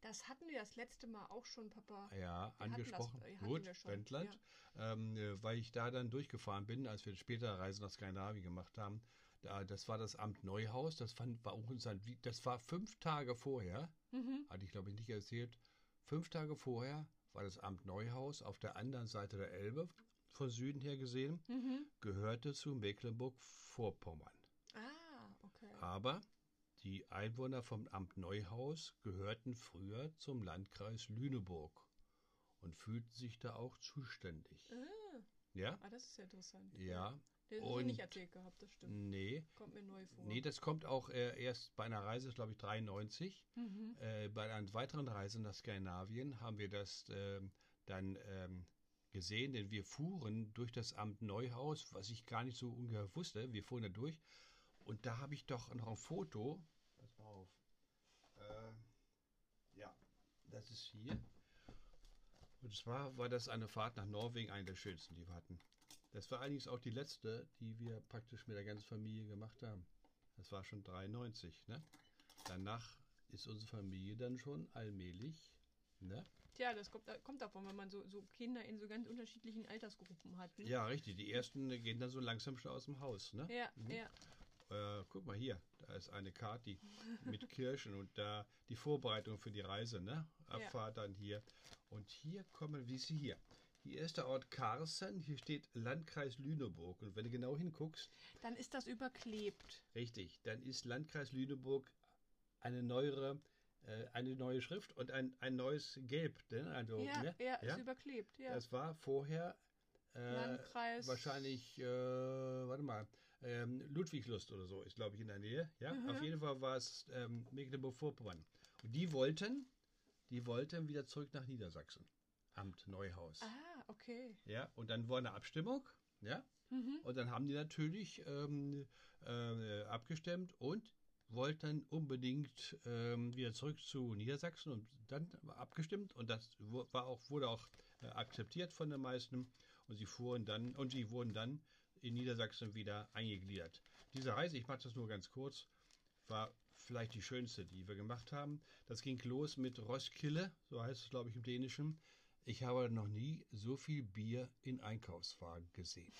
Speaker 2: Das hatten wir das letzte Mal auch schon, Papa.
Speaker 3: Ja,
Speaker 2: hatten
Speaker 3: angesprochen.
Speaker 2: das, äh,
Speaker 3: Gut,
Speaker 2: wir
Speaker 3: Wendland. Ähm, äh, weil ich da dann durchgefahren bin, als wir später Reise nach Skandinavien gemacht haben. Da, das war das Amt Neuhaus. Das fand, war auch ein, das war fünf Tage vorher,
Speaker 2: Mhm.
Speaker 3: hatte ich glaube ich nicht erzählt. Fünf Tage vorher war das Amt Neuhaus auf der anderen Seite der Elbe, von Süden her gesehen,
Speaker 2: Mhm.
Speaker 3: gehörte zu Mecklenburg-Vorpommern.
Speaker 2: Ah, okay.
Speaker 3: Aber die Einwohner vom Amt Neuhaus gehörten früher zum Landkreis Lüneburg und fühlten sich da auch zuständig.
Speaker 2: Ah,
Speaker 3: Ja?
Speaker 2: ah, das ist ja interessant.
Speaker 3: Ja.
Speaker 2: Das hast du
Speaker 3: Und-
Speaker 2: nicht erzählt gehabt, das stimmt.
Speaker 3: Nee.
Speaker 2: Kommt mir neu vor.
Speaker 3: Nee, das kommt auch äh, erst bei einer Reise, glaube ich, 93.
Speaker 2: mhm.
Speaker 3: Äh, bei einer weiteren Reise nach Skandinavien haben wir das ähm, dann ähm, gesehen, denn wir fuhren durch das Amt Neuhaus, was ich gar nicht so ungefähr wusste. Wir fuhren da durch und da habe ich doch noch ein Foto. Pass mal auf. Äh, ja, das ist hier. Und zwar war das eine Fahrt nach Norwegen, eine der schönsten, die wir hatten. Das war allerdings auch die letzte, die wir praktisch mit der ganzen Familie gemacht haben. Das war schon 93, ne? Danach ist unsere Familie dann schon allmählich, ne?
Speaker 2: Tja, das kommt, kommt davon, wenn man so, so Kinder in so ganz unterschiedlichen Altersgruppen hat. Ne?
Speaker 3: Ja, richtig. Die ersten gehen dann so langsam schon aus dem Haus, ne?
Speaker 2: Ja,
Speaker 3: Mhm.
Speaker 2: ja.
Speaker 3: Äh, guck mal hier, da ist eine Karte mit Kirschen und da die Vorbereitung für die Reise, ne? Abfahrt dann hier. Und hier kommen, wie sie hier. Hier ist der Ort Karsen, hier steht Landkreis Lüneburg. Und wenn du genau hinguckst,
Speaker 2: Dann ist das überklebt.
Speaker 3: richtig, dann ist Landkreis Lüneburg eine neuere, äh, eine neue Schrift und ein, ein neues Gelb. Ne? Also,
Speaker 2: ja,
Speaker 3: ne?
Speaker 2: ja, ist überklebt. Ja.
Speaker 3: Das war vorher äh,
Speaker 2: Landkreis.
Speaker 3: wahrscheinlich, äh, warte mal, ähm, Ludwigslust oder so ist, glaube ich, in der Nähe. Ja,
Speaker 2: Mhm.
Speaker 3: auf jeden Fall war es ähm, Mecklenburg-Vorpommern. Und die wollten, die wollten wieder zurück nach Niedersachsen. Amt Neuhaus.
Speaker 2: Ah, okay.
Speaker 3: Ja, und dann war eine Abstimmung. Ja,
Speaker 2: Mhm.
Speaker 3: und dann haben die natürlich ähm, äh, abgestimmt und wollten unbedingt ähm, wieder zurück zu Niedersachsen und dann war abgestimmt und das war auch, wurde auch äh, akzeptiert von den meisten und sie fuhren dann und sie wurden dann in Niedersachsen wieder eingegliedert. Diese Reise, ich mache das nur ganz kurz, war vielleicht die schönste, die wir gemacht haben. Das ging los mit Roskilde, so heißt es glaube ich im Dänischen. Ich habe noch nie so viel Bier in Einkaufswagen gesehen.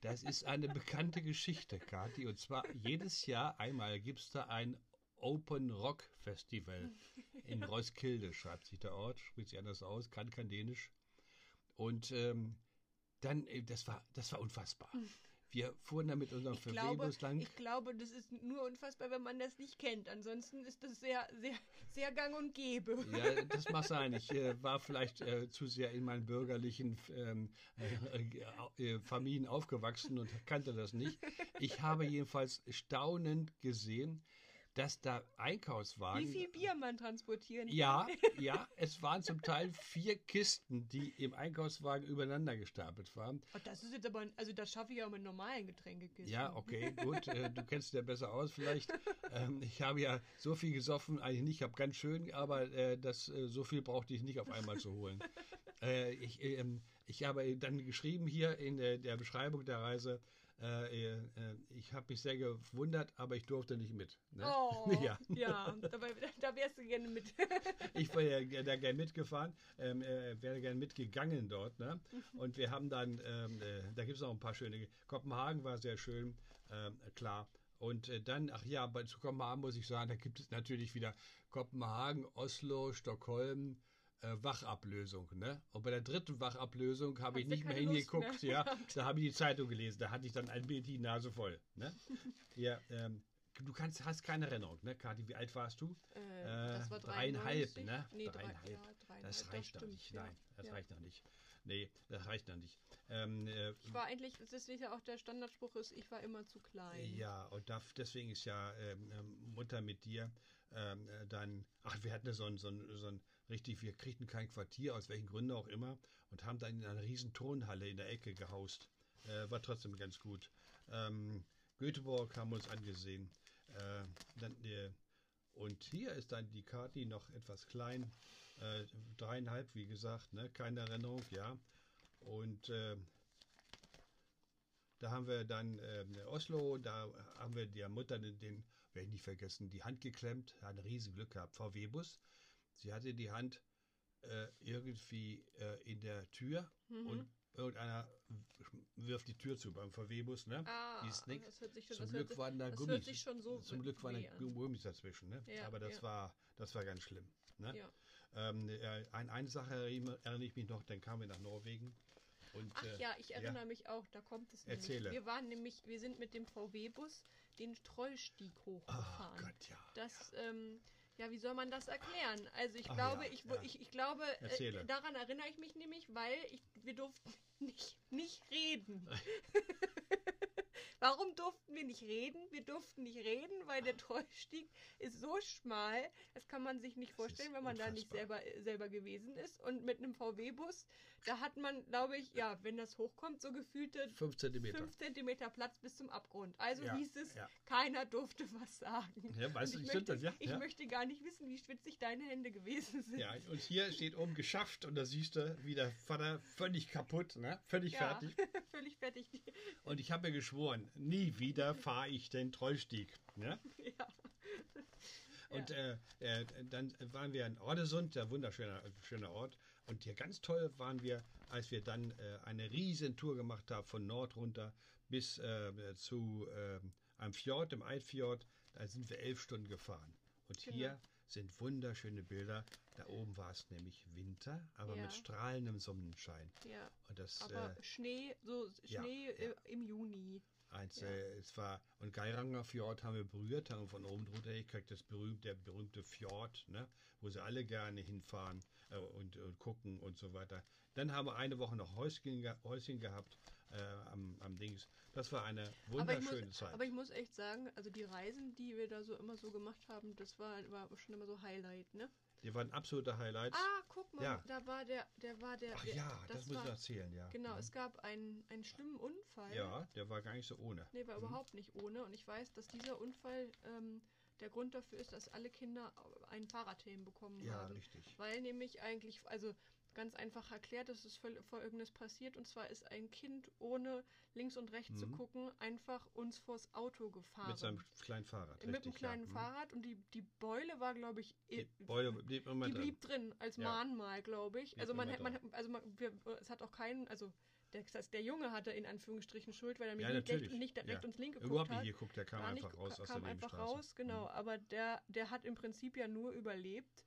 Speaker 3: Das ist eine bekannte Geschichte, Kathi. Und zwar jedes Jahr einmal gibt es da ein Open Rock Festival in Roskilde, schreibt sich der Ort, spricht sich anders aus, kann kein Dänisch. Und ähm, dann, äh, das war, das war unfassbar. Wir fuhren da mit unserem lang.
Speaker 2: ich glaube, das ist nur unfassbar, wenn man das nicht kennt. Ansonsten ist das sehr, sehr, sehr gang und gäbe.
Speaker 3: Ja, das mag sein. Ich äh, war vielleicht äh, zu sehr in meinen bürgerlichen ähm, äh, äh, Familien aufgewachsen und kannte das nicht. Ich habe jedenfalls staunend gesehen, dass da Einkaufswagen.
Speaker 2: Wie viel Bier man transportieren kann.
Speaker 3: Ja, ja, es waren zum Teil vier Kisten, die im Einkaufswagen übereinander gestapelt waren.
Speaker 2: Oh, das ist jetzt aber, also das schaffe ich ja mit normalen Getränkekisten.
Speaker 3: Ja, okay, gut. Äh, du kennst dich ja besser aus vielleicht. Ähm, ich habe ja so viel gesoffen, eigentlich nicht, ich habe ganz schön, aber äh, das, äh, so viel brauchte ich nicht auf einmal zu holen. Äh, ich, ähm, ich habe dann geschrieben hier in der, der Beschreibung der Reise, äh, äh, ich habe mich sehr gewundert, aber ich durfte nicht mit. Ne?
Speaker 2: Oh,
Speaker 3: Ja.
Speaker 2: ja, dabei, da wärst du gerne mit.
Speaker 3: Ich wäre ja da gerne mitgefahren, ähm, äh, wäre gerne mitgegangen dort. Ne? Und wir haben dann, ähm, äh, da gibt es noch ein paar schöne. Kopenhagen war sehr schön, ähm, klar. Und äh, dann, ach ja, bei, zu Kopenhagen muss ich sagen, da gibt es natürlich wieder Kopenhagen, Oslo, Stockholm, äh, Wachablösung. Ne? Und bei der dritten Wachablösung habe ich nicht mehr hingeguckt.
Speaker 2: mehr
Speaker 3: Ja, da habe ich die Zeitung gelesen. Da hatte ich dann ein Bild die Nase voll. Ne? ja, ähm, du kannst, hast keine Erinnerung, ne, Kathi? Wie alt warst du?
Speaker 2: Äh,
Speaker 3: Äh,
Speaker 2: das war
Speaker 3: dreieinhalb,
Speaker 2: 93.
Speaker 3: ne?
Speaker 2: Nee, drei,
Speaker 3: Dreieinhalb.
Speaker 2: ja, dreieinhalb.
Speaker 3: Das reicht noch
Speaker 2: stimmt,
Speaker 3: nicht. Nein, das
Speaker 2: ja.
Speaker 3: reicht noch nicht. Nee, das reicht noch nicht. Ähm,
Speaker 2: äh, ich war eigentlich, das ist ja auch der Standardspruch ist, ich war immer zu klein.
Speaker 3: Ja, und da, deswegen ist ja ähm, ähm Mutter mit dir ähm, äh, dann, ach, wir hatten ja so ein, so ein, so ein richtig, wir kriegten kein Quartier, aus welchen Gründen auch immer, und haben dann in einer riesen Turnhalle in der Ecke gehaust. Äh, war trotzdem ganz gut. Ähm, Göteborg haben wir uns angesehen. Äh, dann, äh, und hier ist dann die Kati noch etwas klein. Äh, dreieinhalb, wie gesagt, ne? keine Erinnerung, ja. Und äh, da haben wir dann äh, Oslo, da haben wir der Mutter den, werde ich nicht vergessen, die Hand geklemmt, hat ein riesen Glück gehabt, VW-Bus. Sie hatte die Hand äh, irgendwie äh, in der Tür mhm. und irgendeiner wirft die Tür zu beim VW-Bus, ne?
Speaker 2: Ah,
Speaker 3: die ist nix. Schon, zum Glück waren da Gummis. So zum Glück waren da Gummis dazwischen, ne? Ja, Aber das ja. war, das war ganz schlimm. Ne? Ja. Ähm, äh, an eine Sache erinnere ich mich noch, dann kamen wir nach Norwegen. Und,
Speaker 2: Ach äh, ja, ich erinnere ja. mich auch, da kommt es
Speaker 3: Erzähle.
Speaker 2: Wir waren nämlich, wir sind mit dem VW-Bus den Trollstieg hochgefahren.
Speaker 3: Oh Gott, ja.
Speaker 2: Das, ähm, ja, wie soll man das erklären? Also ich Ach glaube, ja, ich, ja. ich, ich glaube, äh, daran erinnere ich mich nämlich, weil ich, wir durften nicht, nicht reden. Warum durften wir nicht reden? Wir durften nicht reden, weil der Trollstieg ist so schmal, das kann man sich nicht das vorstellen, wenn man unfassbar. da nicht selber, selber gewesen ist. Und mit einem VW-Bus, da hat man, glaube ich, ja, wenn das hochkommt, so gefühlte
Speaker 3: 5 cm.
Speaker 2: 5 cm Platz bis zum Abgrund. Also ja, hieß es, ja. keiner durfte was sagen.
Speaker 3: Ja, weißt du,
Speaker 2: ich,
Speaker 3: möchte, das, ja?
Speaker 2: ich möchte gar nicht wissen, wie schwitzig deine Hände gewesen sind.
Speaker 3: Ja, und hier steht oben geschafft und da siehst du, wie der Vater völlig kaputt, ne? völlig fertig.
Speaker 2: völlig fertig.
Speaker 3: Und ich habe mir geschworen, nie wieder fahre ich den Trollstieg. Ne? Ja. Und äh, äh, dann waren wir in Ordesund, der wunderschöne schöner Ort. Und hier ganz toll waren wir, als wir dann äh, eine riesen Tour gemacht haben von Nord runter bis äh, zu äh, einem Fjord, dem Eidfjord. Da sind wir elf Stunden gefahren. Und genau. hier sind wunderschöne Bilder. Da oben war es nämlich Winter, aber ja. mit strahlendem Sonnenschein.
Speaker 2: Ja. Und das, aber äh, Schnee, so Schnee ja, ja. im Juni.
Speaker 3: Eins, ja. äh, es war, und Geiranger Fjord haben wir berührt, haben von oben drunter gekriegt, das berühmte, der berühmte Fjord, ne, wo sie alle gerne hinfahren äh, und, und, gucken und so weiter. Dann haben wir eine Woche noch Häuschen, Häuschen gehabt äh, am, am Dings. Das war eine wunderschöne
Speaker 2: muss,
Speaker 3: Zeit.
Speaker 2: Aber ich muss echt sagen, also die Reisen, die wir da so immer so gemacht haben, das war, war schon immer so Highlight, ne?
Speaker 3: Die waren absolute Highlights.
Speaker 2: Ah, guck mal, ja. da war der, der war der.
Speaker 3: Ach ja, das, das muss ich erzählen, ja.
Speaker 2: Genau, ja. Mhm. es gab einen, einen schlimmen Unfall.
Speaker 3: Ja, der war gar nicht so ohne.
Speaker 2: Nee, war mhm. überhaupt nicht ohne. Und ich weiß, dass dieser Unfall ähm, der Grund dafür ist, dass alle Kinder einen Fahrradhelm bekommen
Speaker 3: ja,
Speaker 2: haben.
Speaker 3: Ja, richtig.
Speaker 2: Weil nämlich eigentlich, also ganz einfach erklärt, dass es folgendes passiert. Und zwar ist ein Kind ohne links und rechts mhm. zu gucken einfach uns vors Auto gefahren.
Speaker 3: Mit seinem kleinen Fahrrad.
Speaker 2: Mit richtig, einem kleinen ja. Mhm. Fahrrad. Und die, die Beule war, glaube ich,
Speaker 3: die Beule blieb immer
Speaker 2: die drin. blieb drin als ja. Mahnmal, glaube ich. also man, man, also man, wir, es hat auch keinen, also der, der Junge hatte in Anführungsstrichen Schuld, weil er mir
Speaker 3: ja,
Speaker 2: nicht, direkt, nicht direkt ja. ins Linke geguckt hat.
Speaker 3: nicht geguckt, der kam Gar einfach raus aus
Speaker 2: kam
Speaker 3: der
Speaker 2: einfach raus, genau. Mhm. Aber der, der hat im Prinzip ja nur überlebt,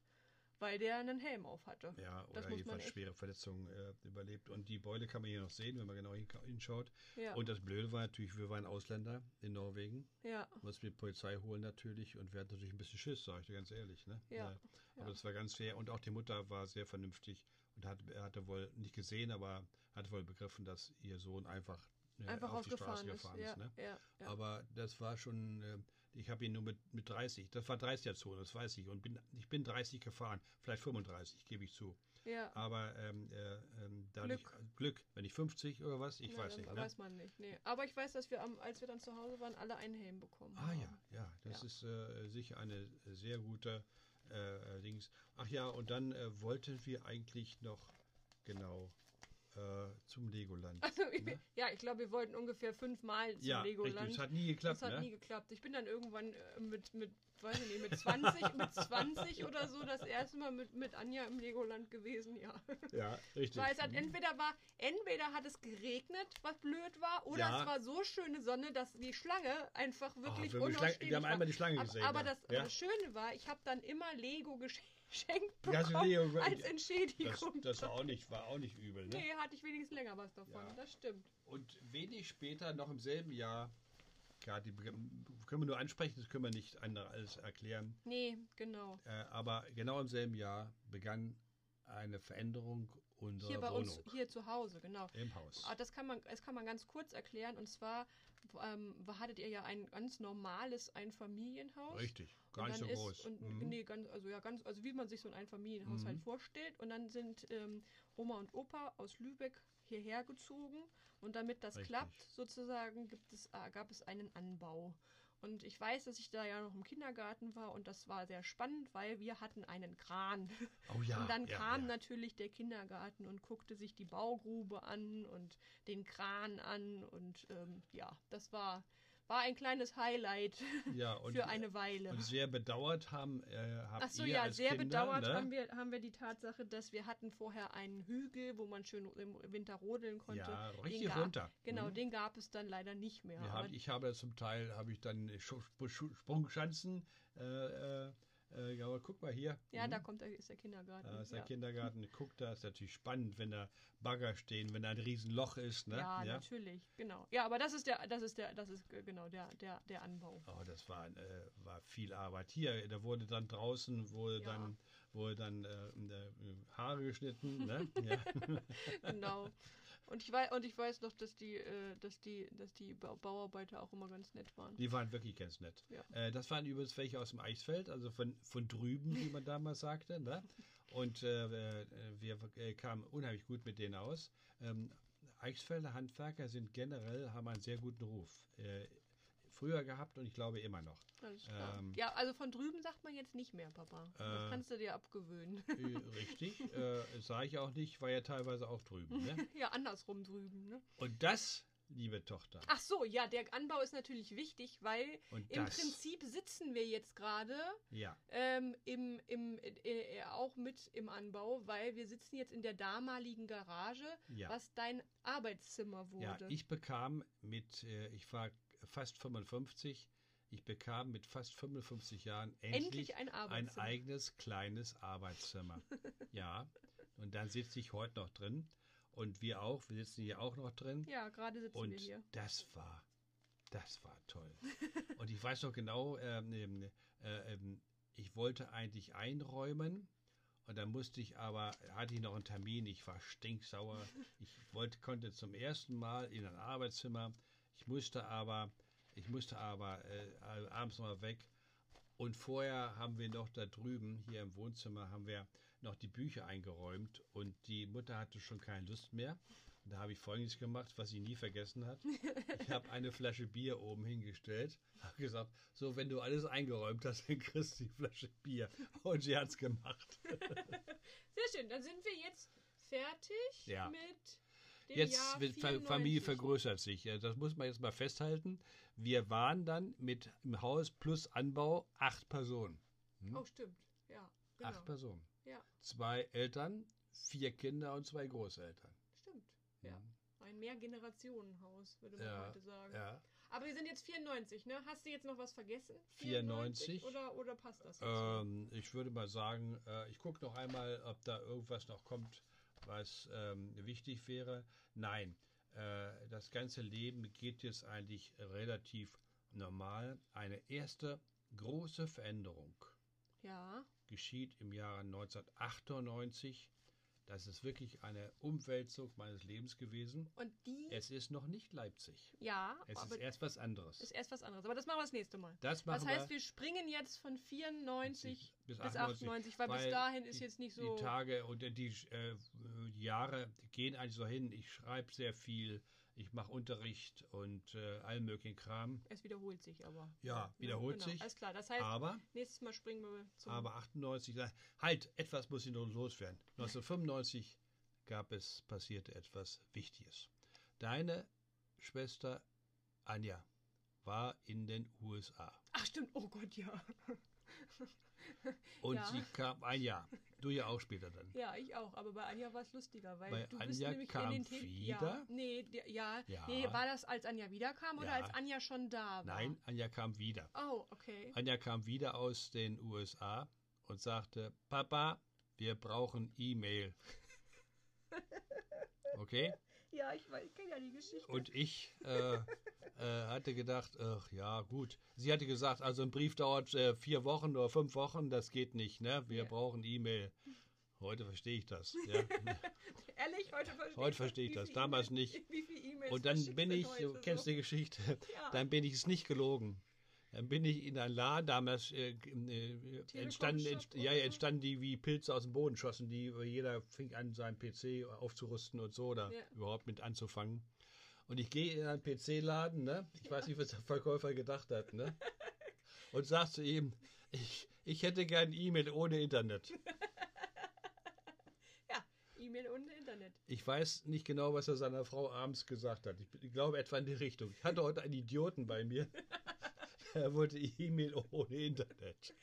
Speaker 2: weil der einen Helm auf hatte.
Speaker 3: Ja, oder jedenfalls schwere Verletzungen äh, überlebt. Und die Beule kann man hier noch sehen, wenn man genau hinschaut. Ja. Und das Blöde war natürlich, wir waren Ausländer in Norwegen.
Speaker 2: Ja.
Speaker 3: Muss mit Polizei holen natürlich. Und wir hatten natürlich ein bisschen Schiss, sage ich dir ganz ehrlich. Ne?
Speaker 2: Ja. ja.
Speaker 3: Aber das war ganz fair. Und auch die Mutter war sehr vernünftig und hat, er hatte wohl nicht gesehen, aber hat wohl begriffen, dass ihr Sohn einfach,
Speaker 2: äh, einfach
Speaker 3: auf die Straße ist. gefahren ist. Ne? Aber das war schon. Äh, ich habe ihn nur mit, mit 30, das war 30er-Zone, das weiß ich. Und bin, ich bin 30 gefahren, vielleicht 35, gebe ich zu.
Speaker 2: Ja.
Speaker 3: Aber ähm, äh, ähm, dadurch Glück. Glück, wenn ich 50 oder was, ich ja, weiß nicht.
Speaker 2: Ne? Weiß man nicht. Nee. Aber ich weiß, dass wir, am, als wir dann zu Hause waren, alle einen Helm bekommen
Speaker 3: ah, haben. Ja, ja, das ja. ist äh, sicher eine sehr gute äh, Dings. Ach ja, und dann äh, wollten wir eigentlich noch genau äh, zum Legoland.
Speaker 2: Also, ne? Ja, ich glaube, wir wollten ungefähr fünfmal zum
Speaker 3: ja,
Speaker 2: Legoland.
Speaker 3: Richtig, das hat nie geklappt.
Speaker 2: Das hat
Speaker 3: ne?
Speaker 2: nie geklappt. Ich bin dann irgendwann äh, mit, mit, weiß ich nicht, mit 20, mit 20 oder so das erste Mal mit, mit Anja im Legoland gewesen, ja.
Speaker 3: Ja, richtig.
Speaker 2: Weil es hat entweder war, entweder hat es geregnet, was blöd war, oder ja. es war so schöne Sonne, dass die Schlange einfach wirklich oh,
Speaker 3: unausstehlich Wir haben einmal die Schlange gesehen.
Speaker 2: Aber, aber das, ja. das Schöne war, ich habe dann immer Lego geschenkt geschenkt bekommen als Entschädigung.
Speaker 3: Das, das, war, auch nicht, war auch nicht übel, ne?
Speaker 2: Nee, hatte ich wenigstens länger was davon, ja. das stimmt.
Speaker 3: Und wenig später, noch im selben Jahr, klar, die können wir nur ansprechen, das können wir nicht alles erklären.
Speaker 2: Nee, genau.
Speaker 3: Äh, aber genau im selben Jahr begann eine Veränderung unserer
Speaker 2: Hier bei
Speaker 3: Wohnung.
Speaker 2: uns, hier zu Hause, genau.
Speaker 3: Im Haus.
Speaker 2: Ah, Das kann man, das kann man ganz kurz erklären. Und zwar ähm, hattet ihr ja ein ganz normales Einfamilienhaus.
Speaker 3: Richtig, gar nicht so
Speaker 2: ist-
Speaker 3: groß.
Speaker 2: Und,
Speaker 3: Mhm.
Speaker 2: Nee, ganz, also ja, ganz, also wie man sich so ein Einfamilienhaushalt
Speaker 3: Mhm.
Speaker 2: vorstellt. Und dann sind ähm, Oma und Opa aus Lübeck hierher gezogen. Und damit das
Speaker 3: Richtig.
Speaker 2: klappt, sozusagen, gibt es, äh, gab es einen Anbau. Und ich weiß, dass ich da ja noch im Kindergarten war und das war sehr spannend, weil wir hatten einen Kran.
Speaker 3: Oh ja.
Speaker 2: und dann
Speaker 3: ja,
Speaker 2: kam
Speaker 3: ja.
Speaker 2: natürlich der Kindergarten und guckte sich die Baugrube an und den Kran an. Und ähm, ja, das war, war ein kleines Highlight
Speaker 3: ja, und,
Speaker 2: für eine Weile.
Speaker 3: Und sehr bedauert haben, äh, habt
Speaker 2: Ach so,
Speaker 3: ihr
Speaker 2: ja, sehr
Speaker 3: Kinder,
Speaker 2: bedauert
Speaker 3: ne?
Speaker 2: haben, wir, haben wir die Tatsache, dass wir hatten vorher einen Hügel, wo man schön im Winter rodeln konnte.
Speaker 3: Ja, richtig
Speaker 2: gab-
Speaker 3: runter.
Speaker 2: Genau,
Speaker 3: Mhm.
Speaker 2: den gab es dann leider nicht mehr.
Speaker 3: Haben, ich habe zum Teil habe ich dann Sprungschanzen. Äh, äh, ja, aber guck mal hier.
Speaker 2: ja,
Speaker 3: Mhm.
Speaker 2: da kommt der, ist der Kindergarten.
Speaker 3: Da ist der
Speaker 2: ja.
Speaker 3: Kindergarten. Guck, da ist natürlich spannend, wenn da Bagger stehen, wenn da ein Riesenloch ist. Ne?
Speaker 2: Ja, natürlich, genau. Ja, aber das ist der, das ist der, das ist genau der, der, der Anbau.
Speaker 3: Oh, das war, äh, war viel Arbeit. Hier, da wurde dann draußen wurde
Speaker 2: Ja.
Speaker 3: dann wurde dann äh, äh, Haare geschnitten. Ne? ja.
Speaker 2: genau. Und ich weiß, und ich weiß noch, dass die, äh, dass die, dass die Ba- Bauarbeiter auch immer ganz nett waren.
Speaker 3: Die waren wirklich ganz nett.
Speaker 2: Ja.
Speaker 3: Äh, das waren übrigens welche aus dem Eichsfeld, also von, von drüben, wie man damals sagte. Ne? Und äh, äh, wir äh, kamen unheimlich gut mit denen aus. Ähm, Eichsfelder Handwerker sind generell, haben einen sehr guten Ruf. Äh, früher gehabt und ich glaube immer noch.
Speaker 2: Alles klar.
Speaker 3: Ähm,
Speaker 2: ja, also von drüben sagt man jetzt nicht mehr, Papa. das
Speaker 3: Äh,
Speaker 2: kannst du dir abgewöhnen.
Speaker 3: Äh, Richtig, äh, sage ich auch nicht, war ja teilweise auch drüben. Ne?
Speaker 2: ja, andersrum drüben, ne?
Speaker 3: Und das, liebe Tochter,
Speaker 2: Ach so, ja, der Anbau ist natürlich wichtig, weil im Prinzip sitzen wir jetzt gerade
Speaker 3: ja,
Speaker 2: ähm, im, im, äh, auch mit im Anbau, weil wir sitzen jetzt in der damaligen Garage,
Speaker 3: ja.
Speaker 2: was dein Arbeitszimmer wurde.
Speaker 3: Ja, ich bekam mit, äh, ich war fast 55, ich bekam mit fast 55 Jahren endlich,
Speaker 2: Endlich ein
Speaker 3: ein eigenes kleines Arbeitszimmer. ja, und dann sitze ich heute noch drin und wir auch, wir sitzen hier auch noch drin
Speaker 2: ja, gerade sitzen
Speaker 3: und
Speaker 2: wir hier.
Speaker 3: das war, das war toll. und ich weiß noch genau, ähm, ähm, äh, ähm, ich wollte eigentlich einräumen und dann musste ich aber, hatte ich noch einen Termin, ich war stinksauer. Ich wollte, konnte zum ersten Mal in ein Arbeitszimmer. Ich musste aber, ich musste aber äh, abends noch mal weg. Und vorher haben wir noch da drüben, hier im Wohnzimmer, haben wir noch die Bücher eingeräumt und die Mutter hatte schon keine Lust mehr. Und da habe ich Folgendes gemacht, was sie nie vergessen hat. Ich habe eine Flasche Bier oben hingestellt, habe gesagt, so, wenn du alles eingeräumt hast, dann kriegst du die Flasche Bier. Und sie hat es gemacht.
Speaker 2: Sehr schön, dann sind wir jetzt fertig
Speaker 3: Ja.
Speaker 2: mit
Speaker 3: Jetzt wird Fa-
Speaker 2: 94.
Speaker 3: Familie vergrößert sich. Ja, Das muss man jetzt mal festhalten. Wir waren dann mit im Haus plus Anbau acht Personen. Hm?
Speaker 2: Oh, stimmt. Ja, genau.
Speaker 3: Acht Personen.
Speaker 2: Ja,
Speaker 3: Zwei Eltern, vier Kinder und zwei Großeltern.
Speaker 2: stimmt. Ja.
Speaker 3: Hm.
Speaker 2: Ein Mehrgenerationenhaus, würde man
Speaker 3: Ja,
Speaker 2: heute sagen.
Speaker 3: Ja.
Speaker 2: Aber wir sind jetzt 94, ne? Hast du jetzt noch was vergessen?
Speaker 3: 94.
Speaker 2: Oder, oder passt das?
Speaker 3: Ähm, ich würde mal sagen, äh, ich gucke noch einmal, ob da irgendwas noch kommt, was ähm, wichtig wäre. Nein, äh, das ganze Leben geht jetzt eigentlich relativ normal. Eine erste große Veränderung
Speaker 2: Ja,
Speaker 3: geschieht im Jahre 1998. Das ist wirklich eine Umwälzung meines Lebens gewesen.
Speaker 2: und die.
Speaker 3: Es ist noch nicht Leipzig.
Speaker 2: ja,
Speaker 3: Es ist erst was anderes.
Speaker 2: ist erst was anderes. Aber das machen wir das nächste Mal.
Speaker 3: Das machen
Speaker 2: Das heißt,
Speaker 3: wir
Speaker 2: wir springen jetzt von 94
Speaker 3: bis
Speaker 2: bis 98, weil, bis
Speaker 3: weil
Speaker 2: dahin ist
Speaker 3: die-
Speaker 2: jetzt nicht so.
Speaker 3: Die Tage und die äh, Jahre gehen eigentlich so hin. Ich schreibe sehr viel, ich mache Unterricht und äh, allen möglichen Kram.
Speaker 2: Es wiederholt sich aber.
Speaker 3: Ja, wiederholt
Speaker 2: genau.
Speaker 3: sich.
Speaker 2: Alles klar. Das heißt,
Speaker 3: Aber,
Speaker 2: nächstes Mal springen wir zum.
Speaker 3: aber 98, sag- halt, etwas muss ich noch loswerden. 1995 gab es, passierte etwas Wichtiges. Deine Schwester Anja war in den USA.
Speaker 2: Ach, stimmt. Oh Gott, ja.
Speaker 3: Und
Speaker 2: Ja.
Speaker 3: sie kam ein Jahr. Du ja auch später dann.
Speaker 2: Ja, ich auch. Aber bei Anja war es lustiger, weil
Speaker 3: Bei
Speaker 2: du bist
Speaker 3: Anja
Speaker 2: nämlich
Speaker 3: kam
Speaker 2: in den
Speaker 3: wieder?
Speaker 2: Ja, nee, ja,
Speaker 3: Ja.
Speaker 2: Nee, war das, als Anja wiederkam oder
Speaker 3: Ja.
Speaker 2: als Anja schon da war?
Speaker 3: Nein, Anja kam wieder.
Speaker 2: Oh, okay.
Speaker 3: Anja kam wieder aus den USA und sagte, Papa, wir brauchen E-Mail. Okay?
Speaker 2: Ja, ich, ich kenne ja die Geschichte.
Speaker 3: Und ich äh, äh, hatte gedacht, ach ja, gut. Sie hatte gesagt, also ein Brief dauert äh, vier Wochen oder fünf Wochen, das geht nicht, ne? Wir
Speaker 2: Ja.
Speaker 3: brauchen E-Mail. Heute verstehe ich das. Ja.
Speaker 2: Ehrlich, heute verstehe
Speaker 3: Heute verstehe ich das, damals
Speaker 2: E-Mail-
Speaker 3: nicht.
Speaker 2: Wie viele E-Mails
Speaker 3: Und dann bin ich, du kennst
Speaker 2: so?
Speaker 3: die Geschichte,
Speaker 2: Ja.
Speaker 3: dann bin ich es nicht gelogen. Dann bin ich in ein Laden, damals äh, äh, entstanden,
Speaker 2: oder
Speaker 3: ja, entstanden die wie Pilze aus dem Boden schossen, die jeder fing an, seinen PC aufzurüsten und so oder
Speaker 2: Ja.
Speaker 3: überhaupt mit anzufangen. Und ich gehe in einen PC-Laden, ne? Ich weiß nicht, was der Verkäufer gedacht hat, ne? Und sag zu ihm, ich, ich hätte gern E-Mail ohne Internet.
Speaker 2: Ja, E-Mail und Internet.
Speaker 3: Ich weiß nicht genau, was er seiner Frau abends gesagt hat. Ich, ich glaube etwa in die Richtung. Ich hatte heute einen Idioten bei mir. er wollte E-Mail ohne Internet.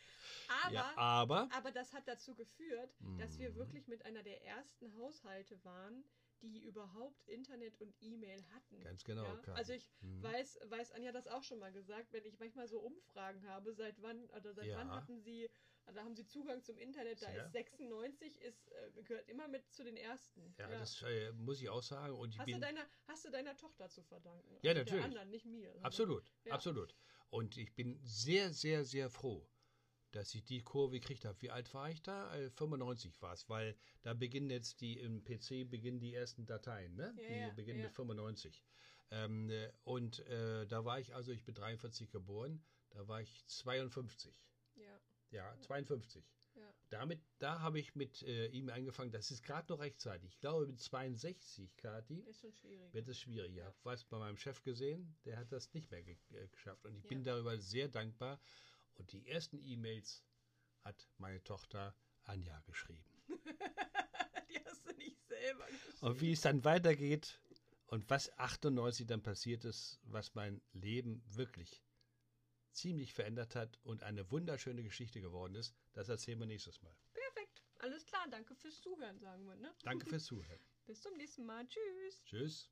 Speaker 2: Aber,
Speaker 3: ja, aber
Speaker 2: aber das hat dazu geführt, dass wir wirklich mit einer der ersten Haushalte waren, die überhaupt Internet und E-Mail hatten.
Speaker 3: ganz genau.
Speaker 2: Ja, also ich
Speaker 3: Mhm.
Speaker 2: weiß, weiß Anja das auch schon mal gesagt, wenn ich manchmal so Umfragen habe, seit wann oder seit
Speaker 3: Ja.
Speaker 2: wann hatten Sie, da haben Sie Zugang zum Internet, da
Speaker 3: Sehr.
Speaker 2: ist 96, ist, äh, gehört immer mit zu den ersten.
Speaker 3: ja, das äh, muss ich auch sagen. Und ich
Speaker 2: hast, du
Speaker 3: bin
Speaker 2: deiner, hast du deiner Tochter zu verdanken?
Speaker 3: Ja,
Speaker 2: Also
Speaker 3: natürlich.
Speaker 2: Der anderen, nicht mir.
Speaker 3: absolut,
Speaker 2: Ja.
Speaker 3: absolut. Und ich bin sehr, sehr, sehr froh, dass ich die Kurve gekriegt habe. Wie alt war ich da? Äh, 95 war es, weil da beginnen jetzt die im PC beginnen die ersten Dateien, ne?
Speaker 2: Ja,
Speaker 3: die
Speaker 2: ja,
Speaker 3: beginnen
Speaker 2: ja.
Speaker 3: mit 95. Ähm, äh, und äh, da war ich also, ich bin 43 geboren, da war ich 52.
Speaker 2: Ja,
Speaker 3: Ja, 52. Damit, da habe ich mit äh, ihm angefangen. Das ist gerade noch rechtzeitig. Ich glaube, mit 62, Kati, wird es schwierig. Ich
Speaker 2: Ja.
Speaker 3: habe was bei meinem Chef gesehen, der hat das nicht mehr ge äh, geschafft. Und ich
Speaker 2: Ja.
Speaker 3: bin darüber sehr dankbar. Und die ersten E-Mails hat meine Tochter Anja geschrieben.
Speaker 2: Die hast du nicht selber geschrieben.
Speaker 3: Und wie es dann weitergeht und was 98 dann passiert ist, was mein Leben wirklich ziemlich verändert hat und eine wunderschöne Geschichte geworden ist, das erzählen wir nächstes Mal.
Speaker 2: Perfekt. Alles klar. Danke fürs Zuhören, sagen wir, ne?
Speaker 3: Danke fürs Zuhören.
Speaker 2: Bis zum nächsten Mal. Tschüss.
Speaker 3: Tschüss.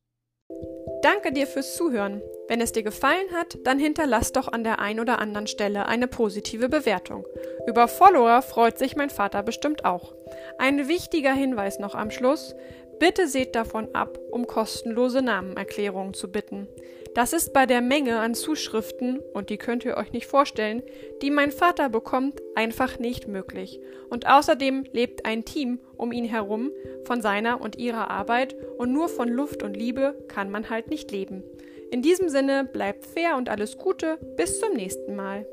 Speaker 1: Danke dir fürs Zuhören. Wenn es dir gefallen hat, dann hinterlass doch an der ein oder anderen Stelle eine positive Bewertung. Über Follower freut sich mein Vater bestimmt auch. Ein wichtiger Hinweis noch am Schluss. Bitte seht davon ab, um kostenlose Namenerklärungen zu bitten. Das ist bei der Menge an Zuschriften, und die könnt ihr euch nicht vorstellen, die mein Vater bekommt, einfach nicht möglich. Und außerdem lebt ein Team um ihn herum von seiner und ihrer Arbeit und nur von Luft und Liebe kann man halt nicht leben. In diesem Sinne bleibt fair und alles Gute, bis zum nächsten Mal.